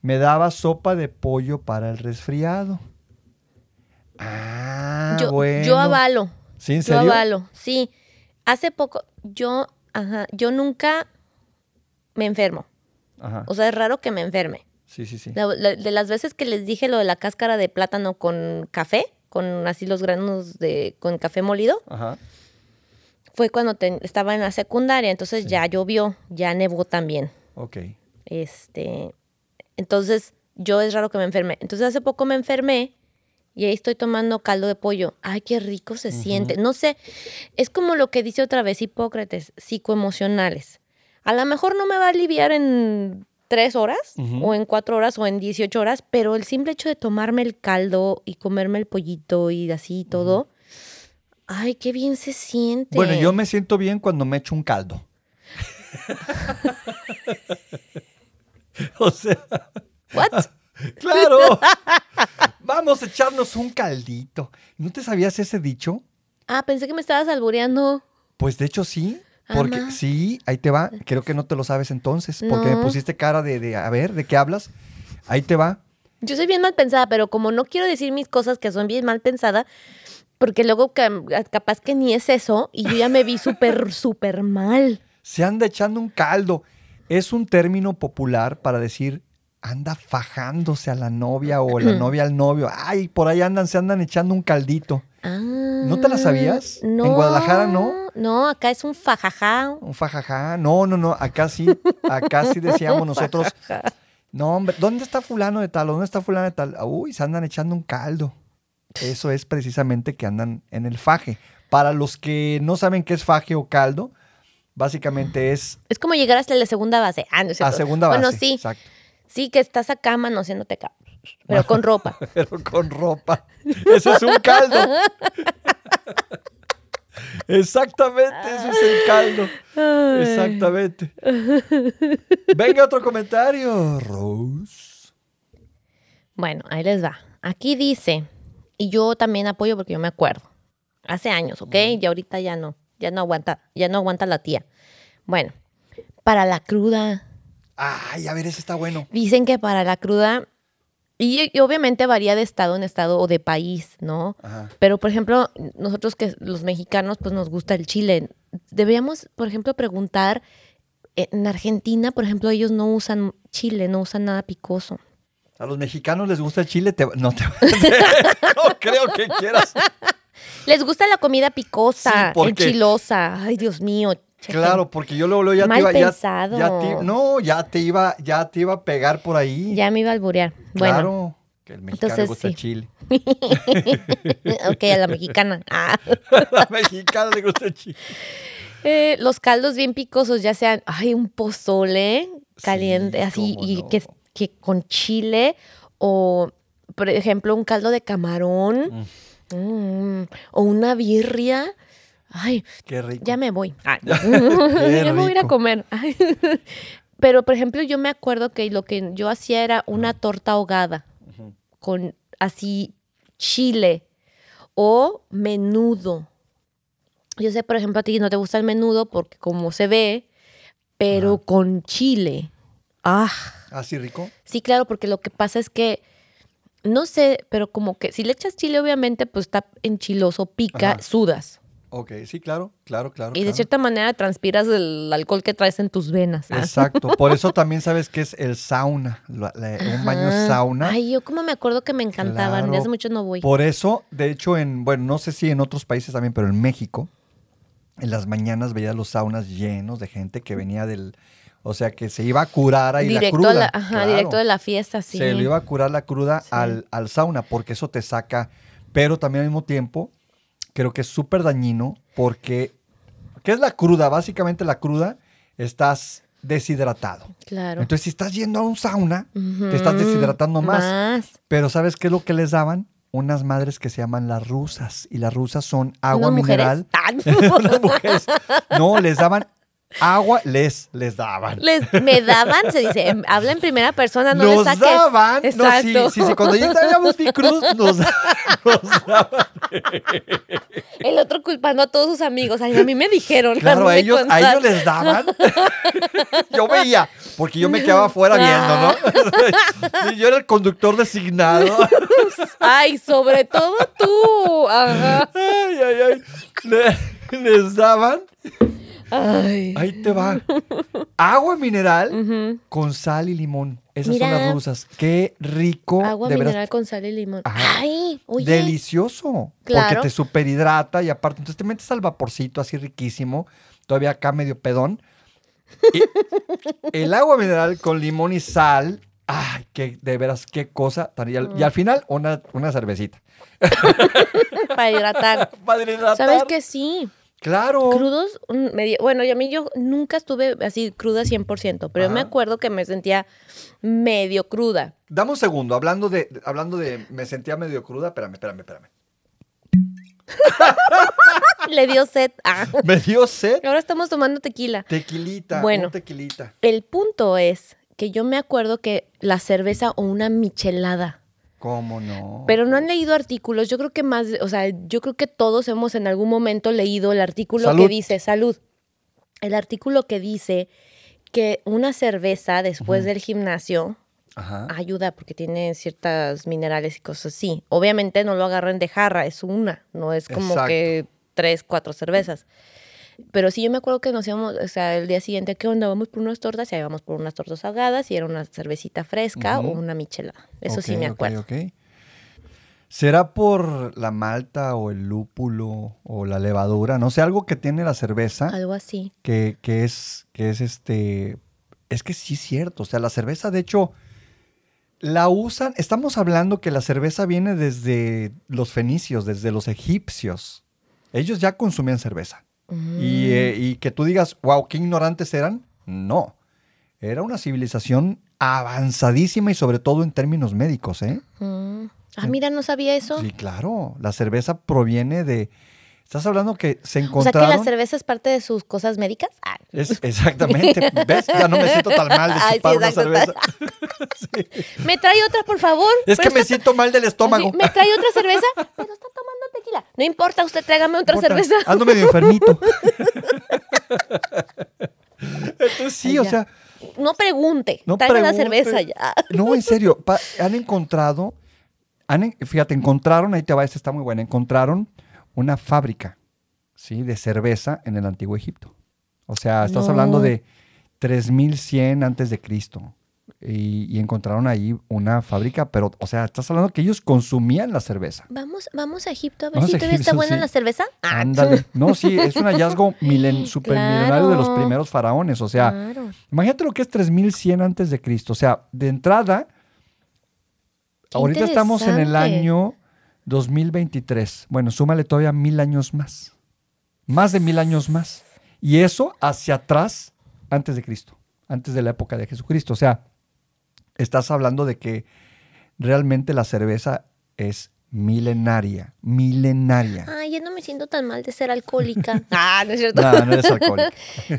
Me daba sopa de pollo para el resfriado. Ah, yo, bueno. yo avalo. ¿Sí, en Yo avalo, sí. Hace poco, yo, ajá, yo nunca me enfermo. Ajá. O sea, es raro que me enferme. Sí, sí, sí. La- la- de las veces que les dije lo de la cáscara de plátano con café, con así los granos de, con café molido, Ajá. fue cuando te- estaba en la secundaria. Entonces ya llovió, ya nevó también. Ok. Este, entonces yo es raro que me enferme. Entonces hace poco me enfermé y ahí estoy tomando caldo de pollo. Ay, qué rico se siente. No sé, es como lo que dice otra vez Hipócrates, psicoemocionales. A lo mejor no me va a aliviar en tres horas Ujú. o en cuatro horas o en 18 horas, pero el simple hecho de tomarme el caldo y comerme el pollito y así todo, ay, qué bien se siente. Bueno, yo me siento bien cuando me echo un caldo. o sea, ¿What? claro. Vamos a echarnos un caldito. ¿No te sabías ese dicho? Ah, pensé que me estabas albureando. Pues de hecho sí. Porque Ama. sí, ahí te va. Creo que no te lo sabes entonces. Porque me pusiste cara de, de, a ver, ¿de qué hablas? Ahí te va. Yo soy bien mal pensada, pero como no quiero decir mis cosas que son bien mal pensada, porque luego ca- capaz que ni es eso y yo ya me vi súper, súper mal. Se anda echando un caldo. Es un término popular para decir anda fajándose a la novia o la novia al novio. Ay, por ahí andan, se andan echando un caldito. ¿No te la sabías? ¿En Guadalajara no? No, acá es un fajajá. Un fajajá. No, no, no. Acá sí, acá sí decíamos nosotros. No, hombre, ¿dónde está fulano de tal? ¿Dónde está fulano de tal? Uy, se andan echando un caldo. Eso es precisamente que andan en el faje. Para los que no saben qué es faje o caldo, básicamente es Es como llegar hasta la segunda base. Ah, no es a segunda base. Bueno, sí. Exacto. Sí, que estás acá manoseándote acá. Pero con ropa. Pero con ropa. Eso es un caldo. Exactamente, eso es el caldo. Exactamente. Venga, otro comentario, Rose. Bueno, ahí les va. Aquí dice, y yo también apoyo porque yo me acuerdo. Hace años, ¿ok? Y ahorita ya no. Ya no aguanta, ya no aguanta la tía. Bueno, para la cruda. Ay, a ver, ese está bueno. Dicen que para la cruda, y, y obviamente varía de estado en estado o de país, ¿no? Ajá. Pero, por ejemplo, nosotros que los mexicanos, pues nos gusta el chile. Deberíamos, por ejemplo, preguntar, en Argentina, por ejemplo, ellos no usan chile, no usan nada picoso. A los mexicanos les gusta el chile, te- no te no creo que quieras. Les gusta la comida picosa, Sí, porque- enchilosa. Ay, Dios mío. Claro, porque yo luego, luego ya te Mal iba, ya, ya te- no, ya te iba, ya te iba a pegar por ahí. Ya me iba a alburear. Bueno, Claro, que el mexicano le Entonces, gusta sí. chile. ok, a la mexicana. Ah. A la mexicana le gusta chile. Eh, los caldos bien picosos, ya sean, ay, un pozole caliente, Sí, así, y no. que, que con chile, o, por ejemplo, un caldo de camarón, mm, o una birria. Ay, Qué rico. ya me voy. Ay, Qué ya me voy a ir a comer. Ay. Pero, por ejemplo, yo me acuerdo que lo que yo hacía era una torta ahogada con así chile o menudo. Yo sé, por ejemplo, a ti no te gusta el menudo porque como se ve, pero con chile. Ah, ¿Así rico? sí, claro, porque lo que pasa es que, no sé, pero como que si le echas chile, obviamente, pues está enchiloso, pica, Ajá. sudas. Ok, sí, claro, claro, claro. Y de cierta manera transpiras el alcohol que traes en tus venas. ¿ah? Exacto. Por eso también sabes que es el sauna. la- la- un baño sauna. Ay, yo como me acuerdo que me encantaban. Claro. hace mucho no voy. Por eso, de hecho, en, bueno, no sé si en otros países también, pero en México, en las mañanas veía los saunas llenos de gente que venía del, o sea, que se iba a curar ahí la directo, cruda. a la, ajá, claro. directo de la fiesta, sí. Se le iba a curar la cruda Sí. al, al sauna, porque eso te saca, pero también al mismo tiempo, creo que es súper dañino, porque, ¿qué es la cruda? Básicamente la cruda, estás deshidratado. Claro. Entonces, si estás yendo a un sauna, te estás deshidratando más. Más. Pero ¿sabes qué es lo que les daban? Unas madres que se llaman las rusas. Y las rusas son agua mineral. Ah, Unas mujeres. No, les daban agua, les, les daban. Les, me daban, se dice, habla en primera persona, no nos le saques. daban. No, sí, Exacto. sí, sí. Cuando ya estábamos mi cruz, nos, nos daban. El otro culpando a todos sus amigos. Ay, a mí me dijeron. Claro, a ellos, a contaron. ellos les daban. Yo veía, porque yo me quedaba afuera viendo, ¿no? Sí, yo era el conductor designado. Ay, sobre todo tú. Ajá. Ay, ay, ay. Le- les daban Ay. Ahí te va. Agua mineral con sal y limón. Esas son las rusas. Qué rico. Agua de veras, mineral con sal y limón. Ajá. Ay, oye. Delicioso. Claro. Porque te superhidrata y aparte, entonces te metes al vaporcito así riquísimo. Todavía acá medio pedón. Y el agua mineral con limón y sal. Ay, qué, de veras, qué cosa. Y al, y al final, una, una cervecita. Para hidratar. Para hidratar. ¿Sabes que sí? Claro. Crudos, medio- bueno, y a mí yo nunca estuve así cruda 100%, pero yo me acuerdo que me sentía medio cruda. Dame un segundo, hablando de, hablando de, me sentía medio cruda, espérame, espérame, espérame. Le dio sed. Ah. Me dio sed. Ahora estamos tomando tequila. Tequilita, Bueno. un tequilita. El punto es que yo me acuerdo que la cerveza o una michelada. ¿Cómo no? Pero no han leído artículos. Yo creo que más, o sea, yo creo que todos hemos en algún momento leído el artículo Salud. que dice, salud, el artículo que dice que una cerveza después del gimnasio Ajá. ayuda porque tiene ciertos minerales y cosas así. Obviamente no lo agarren de jarra, es una, no es como Exacto. que tres, cuatro cervezas. Pero sí, yo me acuerdo que nos íbamos, o sea, el día siguiente, ¿qué onda? Vamos por unas tortas, y ahí vamos por unas tortas ahogadas, y era una cervecita fresca o una michelada. Eso sí me acuerdo. ¿Será por la malta o el lúpulo o la levadura? No sé, algo que tiene la cerveza Algo así. que, que es, que es este... Es que sí es cierto. O sea, la cerveza, de hecho, La usan, estamos hablando que la cerveza viene desde los fenicios, desde los egipcios. Ellos ya consumían cerveza. Y, eh, y que tú digas, wow, qué ignorantes eran. No. Era una civilización avanzadísima y sobre todo en términos médicos, ¿eh? Mm. Ah, mira, no sabía eso. Sí, claro. La cerveza proviene de. Estás hablando que se O sea encontraron. que la cerveza es parte de sus cosas médicas. Ah. Es- exactamente. ¿Ves? Ya no me siento tan mal de Ay, sí, chupar una exacto. cerveza. ¿Me trae otra, por favor? Es que me está- siento mal del estómago. así, ¿Me trae otra cerveza? Pero está tomando No importa, usted tráigame otra Importa, cerveza. Ando medio enfermito. Entonces sí, Ay, o sea, No pregunte. no traiga la cerveza ya. No, en serio, pa- han encontrado, han fíjate, encontraron, ahí te va, esta está muy buena, encontraron una fábrica, ¿sí? De cerveza en el Antiguo Egipto. O sea, estás No. hablando de 3100 antes de Cristo. Y, y encontraron ahí una fábrica, pero, o sea, estás hablando que ellos consumían la cerveza. Vamos, vamos a Egipto a ver Vamos si a todavía está buena sí. la cerveza. Ah, Ándale. No, sí, es un hallazgo milen, supermilenario de los Claro. primeros faraones. O sea, Claro. imagínate lo que es 3100 antes de Cristo. O sea, de entrada, Qué ahorita estamos en el año 2023. Bueno, súmale todavía mil años más. Más de mil años más. Y eso hacia atrás, antes de Cristo, antes de la época de Jesucristo. O sea, estás hablando de que realmente la cerveza es milenaria, milenaria. Ay, ya no me siento tan mal de ser alcohólica. ah, no es cierto. No, no eres alcohólico.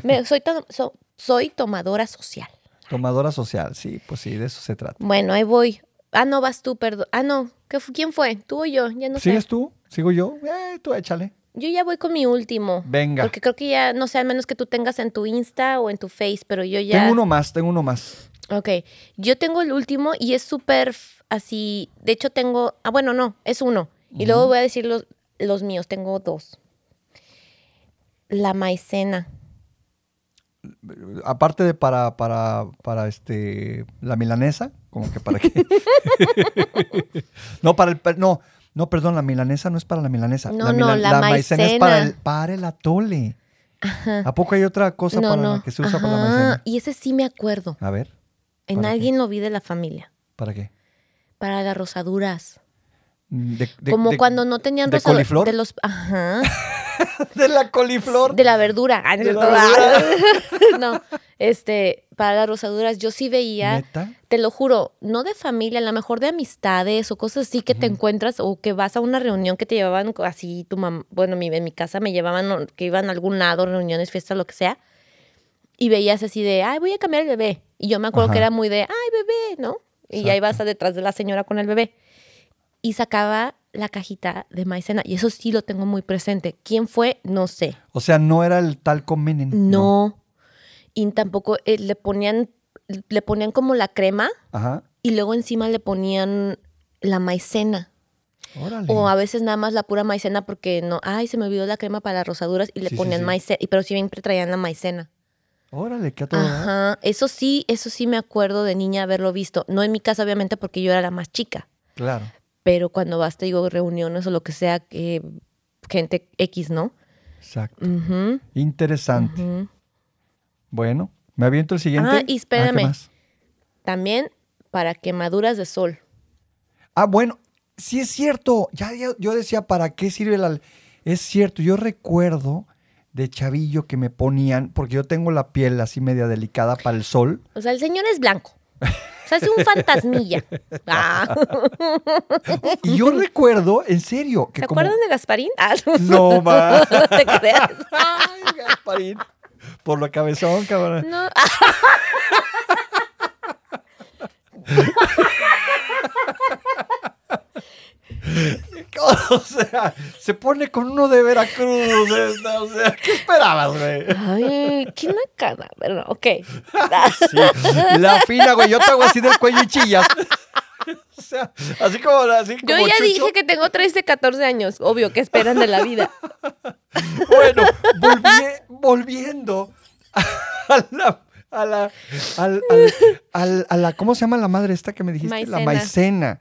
Me- soy, to- so- soy tomadora social. Tomadora social, sí, pues sí, de eso se trata. Bueno, ahí voy. Ah, no, vas tú, perdón. Ah, no. ¿Qué fu- ¿Quién fue? ¿Tú o yo? Ya no ¿Sigues sé. tú? ¿Sigo yo? Eh, tú échale. Yo ya voy con mi último. Venga. Porque creo que ya, no sé, al menos que tú tengas en tu Insta o en tu Face, pero yo ya. Tengo uno más, tengo uno más. Ok, yo tengo el último y es súper así, de hecho tengo, ah bueno, no, es uno. Y luego voy a decir los, los míos, tengo dos. La maicena. Aparte de para, para, para este, la milanesa, como que para qué. no, para el, no, no, perdón, la milanesa no es para la milanesa. No, no, la maicena es para el, para el atole. ¿A poco hay otra cosa no, para no. la que se usa para la maicena? Y ese sí me acuerdo. A ver, En alguien lo vi de la familia. ¿para qué? Para las rosaduras. De, de- Como de- cuando no tenían de rosaduras. coliflor? De los, ajá. de la coliflor. De la verdura. Ah, no, De la cierto. no, este, para las rosaduras yo sí veía. ¿Neta? Te lo juro, no de familia, a lo mejor de amistades o cosas así que te encuentras o que vas a una reunión que te llevaban así tu mamá, bueno, mi, en mi casa me llevaban que iban a algún lado, reuniones, fiestas, lo que sea, y veías así de, ay, voy a cambiar el bebé. Y yo me acuerdo que era muy de, ay, bebé, ¿no? Y ya ibas a detrás de la señora con el bebé. Y sacaba la cajita de maicena, y eso sí lo tengo muy presente. ¿Quién fue? No sé. O sea, no era el talco Menem. No. Y tampoco eh, le ponían, le ponían como la crema Ajá. y luego encima le ponían la maicena. Órale. O a veces nada más la pura maicena porque no, ay, se me olvidó la crema para las rosaduras y le Sí, sí, ponían sí. maicena, pero siempre traían la maicena. Órale, qué todo. Ajá, eso sí, eso sí me acuerdo de niña haberlo visto. No en mi casa, obviamente, porque yo era la más chica. Claro. Pero cuando vas, te digo, reuniones o lo que sea, que gente X, ¿no? Exacto. Interesante. Bueno, me aviento el siguiente. Ah, y ¿qué espérame. más? También para quemaduras de sol. Ah, bueno, sí es cierto. Ya, ya- yo decía, ¿para qué sirve la...? Es cierto, yo recuerdo de chavillo que me ponían, porque yo tengo la piel así media delicada para el sol. O sea, el señor es blanco. O sea, es un fantasmilla. Ah. Y yo recuerdo, en serio, que ¿Se como... acuerdan de Gasparín? Ah, No, ma. no te creas. Ay, Gasparín. Por lo cabezón, cabrón. No. O sea, se pone con uno de Veracruz. esta, o sea, ¿qué esperabas, güey? Ay, qué nacada. Pero no, ok. Sí, la fina, güey. Yo te hago así del cuello y chillas. O sea, así como, así Yo como ya Chucho. dije que tengo 13, 14 años. Obvio, ¿qué esperan de la vida? Bueno, volvi- volviendo a la, a la, al- al- al- a la- ¿cómo se llama la madre esta que me dijiste? La Maicena.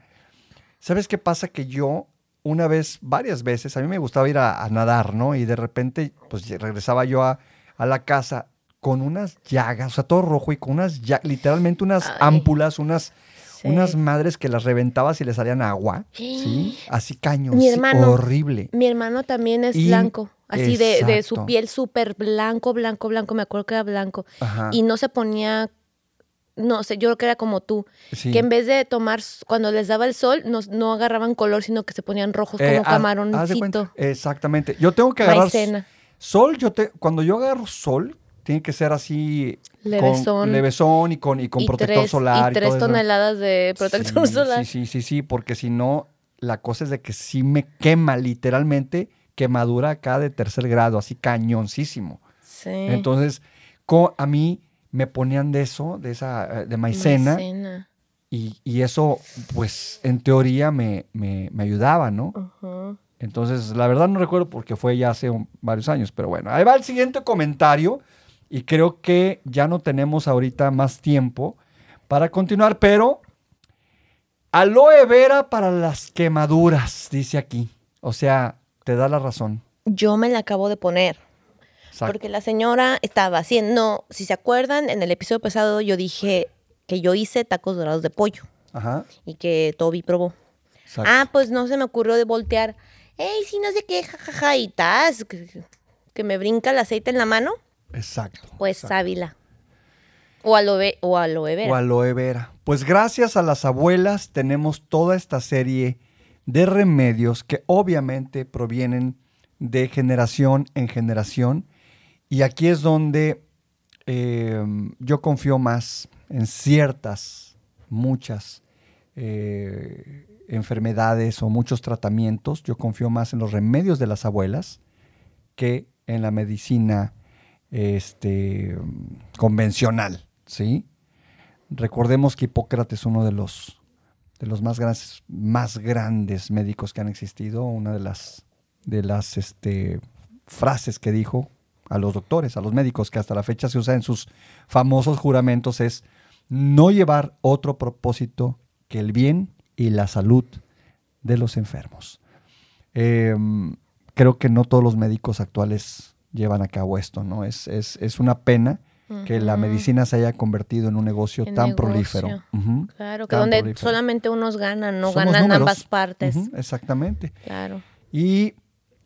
¿Sabes qué pasa? Que yo una vez, varias veces, a mí me gustaba ir a, a nadar, ¿no? Y de repente, pues regresaba yo a, a la casa con unas llagas, o sea, todo rojo y con unas llagas, literalmente unas Ay. ámpulas, unas, Sí. Unas madres que las reventabas y le salían agua. Sí. Así cañón. Mi sí, hermano. horrible. Mi hermano también es Y- blanco, así de, de su piel súper blanco, blanco, blanco, me acuerdo que era blanco. Ajá. Y no se ponía, no sé, yo creo que era como tú, sí. que en vez de tomar, cuando les daba el sol, no, no agarraban color, sino que se ponían rojos Eh, como camaroncito. Exactamente. Yo tengo que agarrar Maicena. sol. Yo te, cuando yo agarro sol, tiene que ser así Levesón. con levesón y con, y con y protector tres, solar. y tres todo eso. toneladas de protector Sí, solar. Sí, sí, sí, sí, porque si no, la cosa es de que sí me quema literalmente, quemadura acá de tercer grado, así cañoncísimo. Sí. Entonces, co- a mí me ponían de eso, de esa, eh, de maicena, Maicena. y, y eso, pues, en teoría me, me, me ayudaba, ¿no? Entonces, la verdad no recuerdo porque fue ya hace un- varios años, pero bueno, ahí va el siguiente comentario y creo que ya no tenemos ahorita más tiempo para continuar, pero aloe vera para las quemaduras, dice aquí. O sea, te da la razón. Yo me la acabo de poner. Exacto. Porque la señora estaba haciendo, si se acuerdan, en el episodio pasado yo dije que yo hice tacos dorados de pollo Ajá. y que Toby probó. exacto. Ah, pues no se me ocurrió de voltear. Ey, sí, no sé qué, jajaja, y tas, que, que me brinca el aceite en la mano. Exacto. Pues exacto. sábila. O aloe, o aloe vera. O aloe vera. Pues gracias a las abuelas tenemos toda esta serie de remedios que obviamente provienen de generación en generación. Y aquí es donde eh, yo confío más en ciertas, muchas eh, enfermedades o muchos tratamientos. Yo confío más en los remedios de las abuelas que en la medicina este, convencional, ¿sí? Recordemos que Hipócrates es uno de los, de los más, grandes, más grandes médicos que han existido, una de las, de las este, frases que dijo a los doctores, a los médicos, que hasta la fecha se usa en sus famosos juramentos, es no llevar otro propósito que el bien y la salud de los enfermos. Eh, creo que no todos los médicos actuales llevan a cabo esto, ¿no? Es, es, es una pena que la medicina se haya convertido en un negocio En tan negocio. prolífero. Claro, que tan donde prolífero. solamente unos ganan, no Somos ganan números. ambas partes. Exactamente. Claro. Y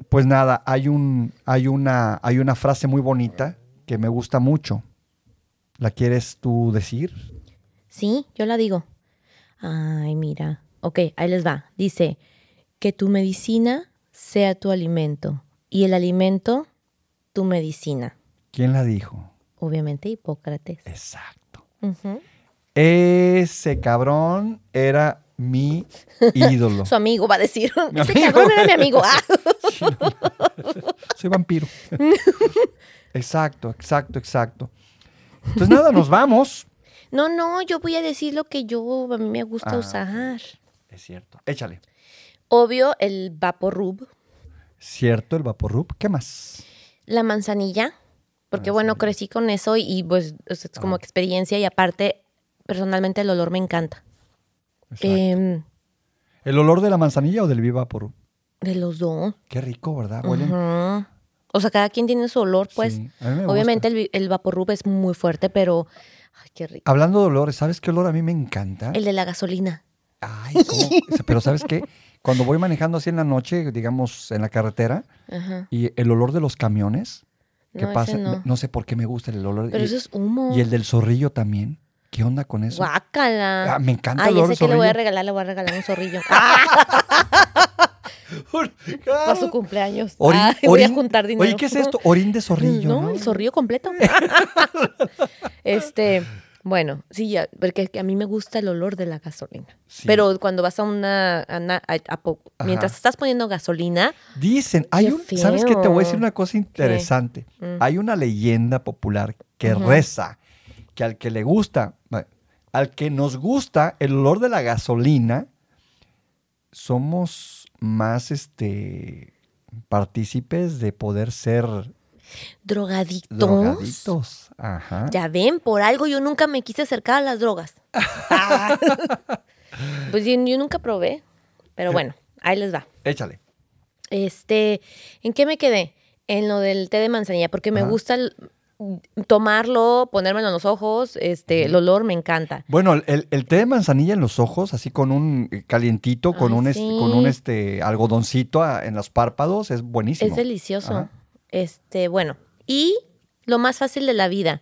pues nada, hay, un, hay, una, hay una frase muy bonita que me gusta mucho. ¿La quieres tú decir? Sí, yo la digo. Ay, mira. Ok, ahí les va. Dice, que tu medicina sea tu alimento y el alimento tu medicina. ¿Quién la dijo? Obviamente Hipócrates. Exacto. Ese cabrón era mi ídolo. Su amigo va a decir. Ese amigo. cabrón era mi amigo. Ah. Soy vampiro. exacto, exacto, exacto. Entonces nada, nos vamos. No, no, yo voy a decir lo que yo a mí me gusta Ah, usar. Es cierto. Échale. Obvio, el Vaporub, Cierto, el Vaporrup. ¿Qué más? la manzanilla, porque bueno, crecí con eso y, y, pues es como experiencia y aparte, personalmente el olor me encanta. Em, ¿El olor de la manzanilla o del Viva? De los dos. Qué rico, ¿verdad? Huelen. O sea, cada quien tiene su olor, pues. Sí, a mí me Obviamente gusta. el, el Vaporub es muy fuerte, pero... Ay, qué rico. Hablando de olores, ¿sabes qué olor a mí me encanta? El de la gasolina. Ay, ¿cómo? Pero ¿sabes qué? Cuando voy manejando así en la noche, digamos, en la carretera, Ajá. y el olor de los camiones, ¿qué No, ese pasa? no. No sé por qué me gusta el olor. Pero y, eso es humo. y el del zorrillo también. ¿Qué onda con eso? Guácala. Ah, me encanta Ay, el olor ese que le voy a regalar, le voy a regalar un zorrillo. ¡Ah! Para su cumpleaños. Orín- Ay, voy a juntar dinero. Oye, ¿qué es esto? Orín de zorrillo. No, ¿no? el zorrillo completo. este, bueno, sí, ya, porque a mí me gusta el olor de la gasolina. Sí. Pero cuando vas a una, a una- a- a po- Ajá. mientras estás poniendo gasolina, Dicen, hay un, ¿sabes qué? Te voy a decir una cosa interesante. Mm. Hay una leyenda popular que reza que al que le gusta, al que nos gusta el olor de la gasolina, somos más este partícipes de poder ser drogaditos. drogaditos. Ajá. Ya ven, por algo yo nunca me quise acercar a las drogas. Ah. pues yo, nunca probé. Pero bueno, ahí les va. Échale. Este, ¿en qué me quedé? En lo del té de manzanilla, porque me Ajá. gusta, el- tomarlo, ponérmelo en los ojos, este, el olor me encanta. Bueno, el, el té de manzanilla en los ojos, así con un eh, calientito, con Ay, un, con un este, algodoncito en los párpados, es buenísimo. Es delicioso. Ajá. Este, bueno, y lo más fácil de la vida,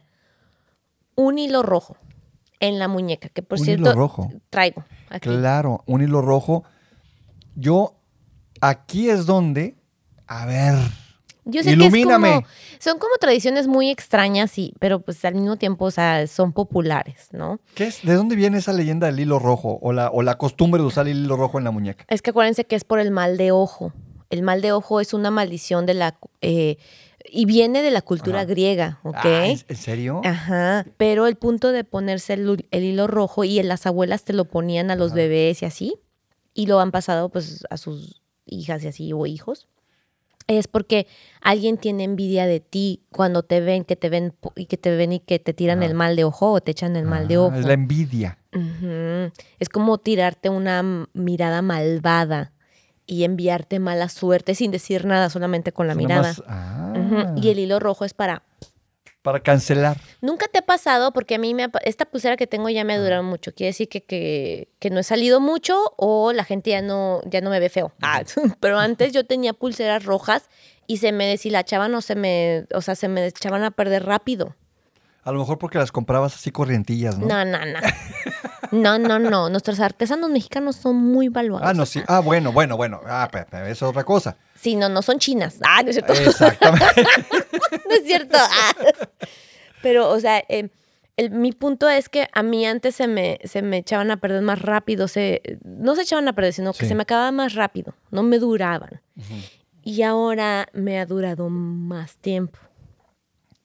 un hilo rojo en la muñeca, que por Un cierto hilo rojo. traigo aquí. Claro, un hilo rojo. Yo, aquí es donde, a ver, Yo sé ilumíname. que es como, son como tradiciones muy extrañas, sí, pero pues al mismo tiempo, o sea, son populares, ¿no? ¿Qué es? ¿De dónde viene esa leyenda del hilo rojo o la, o la costumbre de usar el hilo rojo en la muñeca? Es que acuérdense que es por el mal de ojo. El mal de ojo es una maldición de la... eh, y viene de la cultura Ajá. griega, ¿ok? Ah, ¿en, en serio? Ajá, pero el punto de ponerse el, el hilo rojo y las abuelas te lo ponían a los Ajá. bebés y así, y lo han pasado pues a sus hijas y así o hijos, es porque alguien tiene envidia de ti cuando te ven, que te ven y que te ven y que te tiran el mal de ojo o te echan el mal de Ah, ojo. Es la envidia. Es como tirarte una mirada malvada y enviarte mala suerte sin decir nada, solamente con la mirada. más- ah. Y el hilo rojo es para Para cancelar. Nunca te ha pasado, porque a mí me esta pulsera que tengo ya me ha durado mucho. Quiere decir que, que, que no he salido mucho o la gente ya no, ya no me ve feo. Ah, pero antes yo tenía pulseras rojas y se me deshilachaban o se me, o sea, se me echaban a perder rápido. A lo mejor porque las comprabas así corrientillas, ¿no? No, no, no. No, no, no. Nuestros artesanos mexicanos son muy valuados. Ah, no, sí. Ah, bueno, bueno, bueno. Ah, pero, pero eso es otra cosa. Sí, no, no son chinas. Ah, no es cierto. Exactamente. no es cierto. Ah. Pero, o sea, eh, el- mi punto es que a mí antes se me, se me echaban a perder más rápido. Se, no se echaban a perder, sino que se me acababan más rápido. No me duraban. Y ahora me ha durado más tiempo.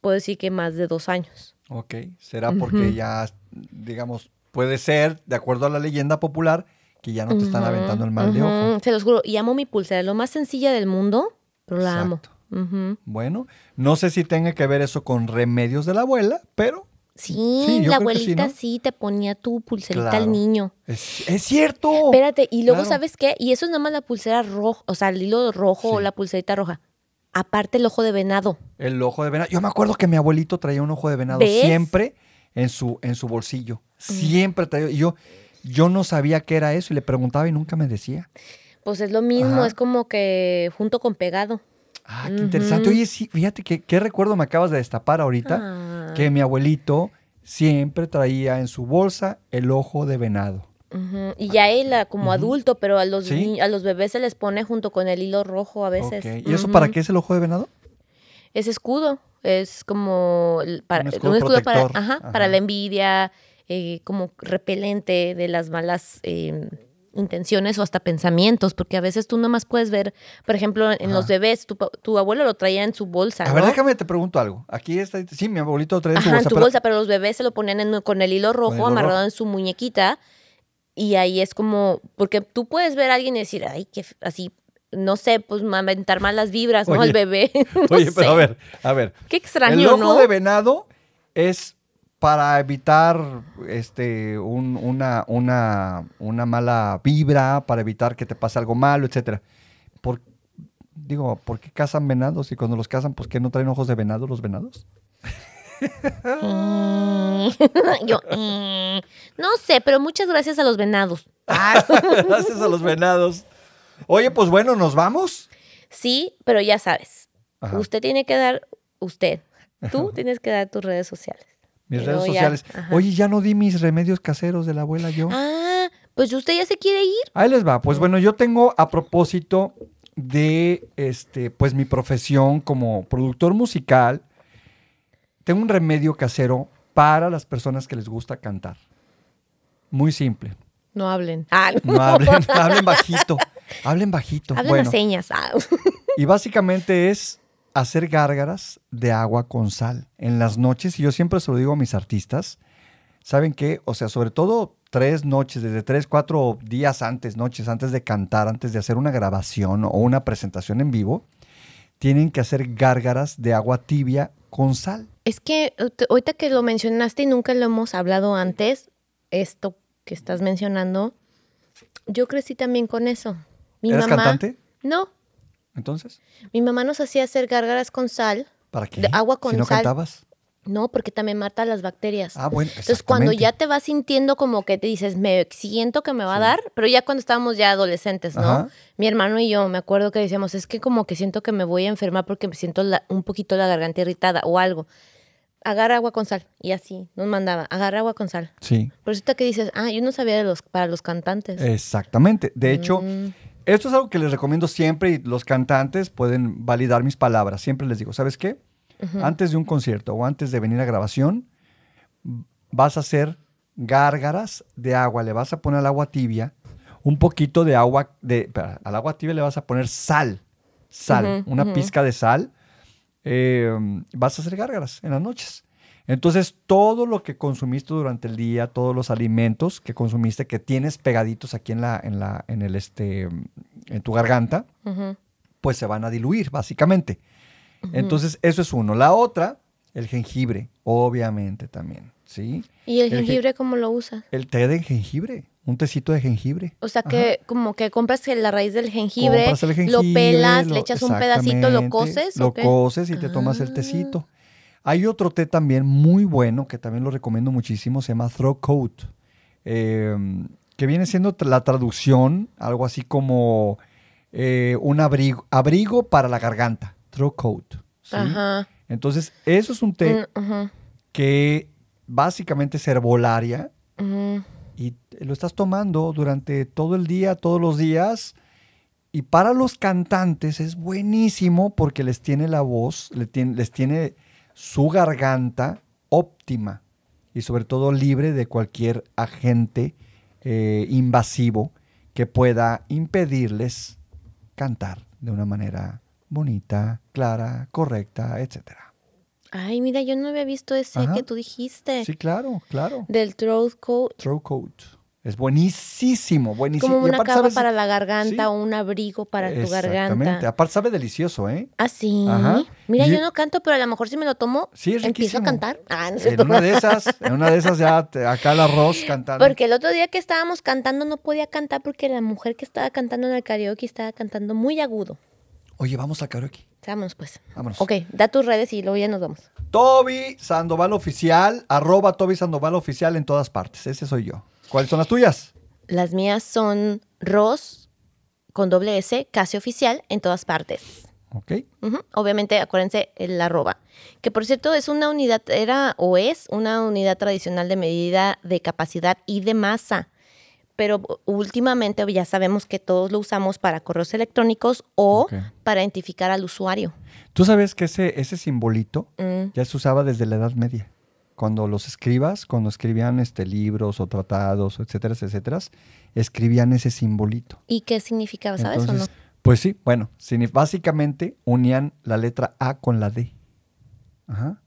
Puedo decir que más de dos años. ok. Será porque ya, digamos, puede ser, de acuerdo a la leyenda popular, que ya no te están aventando el mal de ojo. Se los juro. Y amo mi pulsera. Es lo más sencilla del mundo, pero la Exacto. amo. Bueno, no sé si tenga que ver eso con remedios de la abuela, pero Sí, la sí, abuelita ¿no? sí, te ponía tu pulserita Claro. al niño. es, es cierto. Espérate, y luego, Claro. ¿sabes qué? Y eso es nada más la pulsera roja, o sea, el hilo rojo o la pulserita roja. Aparte el ojo de venado. El ojo de venado. Yo me acuerdo que mi abuelito traía un ojo de venado ¿Ves? siempre en su, en su bolsillo. Siempre traía. Y yo, yo no sabía qué era eso y le preguntaba y nunca me decía. Pues es lo mismo, Ajá. es como que junto con pegado. Ah, qué interesante. Oye, sí, fíjate que, qué recuerdo me acabas de destapar ahorita. Ah. Que mi abuelito siempre traía en su bolsa el ojo de venado. Y ya él ah, como adulto, pero a los, Sí. a los bebés se les pone junto con el hilo rojo a veces. ¿Y eso para qué es el ojo de venado? Es escudo, es como para, Un un escudo escudo, para, protector. ajá, Ajá. para la envidia, eh, como repelente de las malas eh, intenciones o hasta pensamientos, porque a veces tú nomás puedes ver, por ejemplo, en los bebés, tu, tu abuelo lo traía en su bolsa. A ver, ¿no? déjame te pregunto algo. Aquí está. Sí, mi abuelito lo traía en su bolsa. en tu pero- bolsa, pero los bebés se lo ponían en- con el hilo rojo hilo amarrado rojo. en su muñequita. Y ahí es como, porque tú puedes ver a alguien y decir, ay, que así, no sé, pues aventar malas vibras, ¿no? Al bebé. No Oye, pero a ver, a ver. Qué extraño, el ojo ¿no? de venado es para evitar este, un- una, una, una mala vibra, para evitar que te pase algo malo, etcétera. Por, digo, ¿por qué cazan venados? Y cuando los cazan, pues que no traen ojos de venado los venados. Mm. Yo, mm, no sé, pero muchas gracias a los venados. Gracias a los venados. Oye, pues bueno, ¿nos vamos? Sí, pero ya sabes, Ajá. usted tiene que dar, usted, tú tienes que dar tus redes sociales. Mis Pero redes sociales. Oye, ya no di mis remedios caseros de la abuela yo. Ah, pues usted ya se quiere ir. Ahí les va. Pues bueno, yo tengo a propósito de este, pues mi profesión como productor musical, tengo un remedio casero para las personas que les gusta cantar. Muy simple. No hablen. Ah, No hablen, hablen bajito. Hablen bajito. Hablen bueno, las señas. Ah. y básicamente es hacer gárgaras de agua con sal en las noches. Y yo siempre se lo digo a mis artistas. ¿Saben qué? O sea, sobre todo tres noches, desde tres, cuatro días antes, noches antes de cantar, antes de hacer una grabación o una presentación en vivo, tienen que hacer gárgaras de agua tibia con sal. Es que ahorita- ahorita que lo mencionaste y nunca lo hemos hablado antes, esto que estás mencionando, yo crecí también con eso. Mi ¿Eres mamá, cantante? No, Entonces, mi mamá nos hacía hacer gárgaras con sal, ¿para qué? De agua con si no sal. cantabas. No, porque también mata las bacterias. Ah, bueno, Entonces, cuando ya te vas sintiendo como que te dices, me siento que me va a dar, pero ya cuando estábamos ya adolescentes, ¿no? Ajá. Mi hermano y yo, me acuerdo que decíamos, es que como que siento que me voy a enfermar porque me siento la- un poquito la garganta irritada o algo. Agarra agua con sal. Y así nos mandaba, agarra agua con sal. Sí, Por eso que dices, ah, yo no sabía de los, para los cantantes. exactamente. De hecho, Mm, esto es algo que les recomiendo siempre y los cantantes pueden validar mis palabras. Siempre les digo, ¿sabes qué? Antes de un concierto o antes de venir a grabación, vas a hacer gárgaras de agua. Le vas a poner al agua tibia un poquito de agua, de, al agua tibia le vas a poner sal, sal, una ujú. pizca de sal. eh, vas a hacer gárgaras en las noches. Entonces, todo lo que consumiste durante el día, todos los alimentos que consumiste, que tienes pegaditos aquí en la, en la, en el este, en tu garganta, pues se van a diluir, básicamente. Entonces, eso es uno. La otra, el jengibre, obviamente también, ¿sí? ¿Y el jengibre cómo lo usas? El té de jengibre, un tecito de jengibre. O sea que como que compras la raíz del jengibre, el lo pelas, lo- le echas un pedacito, lo coces. Lo coces y te tomas el Ah. tecito. Hay otro té también muy bueno, que también lo recomiendo muchísimo, se llama Throat Coat, eh, que viene siendo la traducción, algo así como eh, un abrigo, abrigo para la garganta, Throat Coat. ¿sí? Ajá. Entonces, eso es un té Mm, que básicamente es herbolaria y lo estás tomando durante todo el día, todos los días. Y para los cantantes es buenísimo porque les tiene la voz, tiene- les tiene su garganta óptima y sobre todo libre de cualquier agente eh, invasivo que pueda impedirles cantar de una manera bonita, clara, correcta, etcétera. Ay, mira, yo no había visto ese Ajá. que tú dijiste. Sí, claro, claro. Del throat coat. Throat coat. Es buenísimo, buenísimo. Como una aparte, capa ¿sabes? para la garganta Sí. o un abrigo para tu Exactamente. garganta. Aparte sabe delicioso, ¿eh? Ah, sí. Ajá. Mira, Y- yo no canto, pero a lo mejor si me lo tomo, Sí, empiezo a cantar. Ah, no En una de esas, en una de esas ya te- acá el arroz cantando. Porque el otro día que estábamos cantando no podía cantar porque la mujer que estaba cantando en el karaoke estaba cantando muy agudo. Oye, vamos a karaoke. Vámonos pues. Vámonos. Ok, da tus redes y luego ya nos vamos. Toby Sandoval Oficial, arroba Toby Sandoval Oficial en todas partes. Ese soy yo. ¿Cuáles son las tuyas? Las mías son Ros con doble S, casi oficial, en todas partes. Ok. Obviamente, acuérdense el arroba. Que por cierto es una unidad, era o es una unidad tradicional de medida de capacidad y de masa. Pero últimamente ya sabemos que todos lo usamos para correos electrónicos o para identificar al usuario. ¿Tú sabes que ese, ese simbolito Mm, ya se usaba desde la Edad Media? Cuando los escribas, cuando escribían este, libros o tratados, etcétera, etcétera, escribían ese simbolito. ¿Y qué significaba? ¿Sabes o no? Pues sí, bueno, básicamente unían la letra A con la D. Ajá.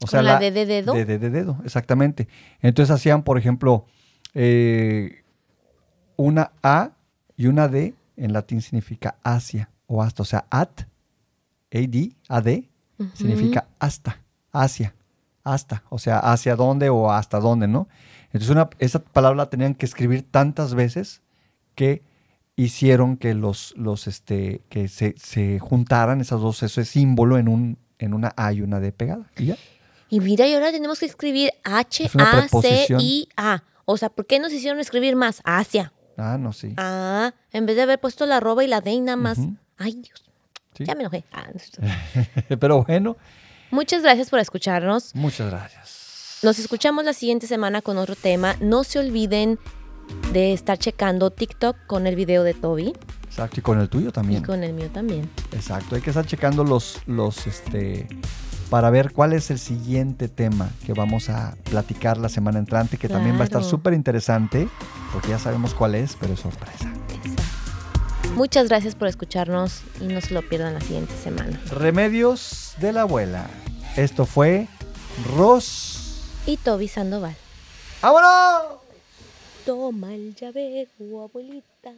O ¿Con la D de dedo? De, de- de dedo, exactamente. Entonces hacían, por ejemplo, eh, una A y una D en latín significa hacia o hasta. O sea, at, AD, AD, significa hasta, hacia, hasta. O sea, hacia dónde o hasta dónde, ¿no? Entonces una, esa palabra la tenían que escribir tantas veces que hicieron que los, los este, que se, se juntaran esas dos, ese símbolo en un, en una A y una D pegada. Y ya. Y mira, y ahora tenemos que escribir H, Es A, C. I, A. O sea, ¿por qué nos hicieron escribir más? Asia. Ah, no, sí. Ah, en vez de haber puesto la arroba y la D y nada más. Ay, Dios. Sí. Ya me enojé. Ah, no. Pero bueno, Muchas gracias por escucharnos. muchas gracias. Nos escuchamos la siguiente semana con otro tema. No se olviden de estar checando TikTok con el video de Toby Exacto, y con el tuyo y también. con el mío también. Exacto, hay que estar checando los, los, este, para ver cuál es el siguiente tema que vamos a platicar la semana entrante, que también va a estar súper interesante, porque ya sabemos cuál es, pero es sorpresa. Exacto. Muchas gracias por escucharnos y no se lo pierdan la siguiente semana. Remedios de la abuela. Esto fue Ros. Y Toby Sandoval. ¡Vámonos! Toma el llavero, abuelita.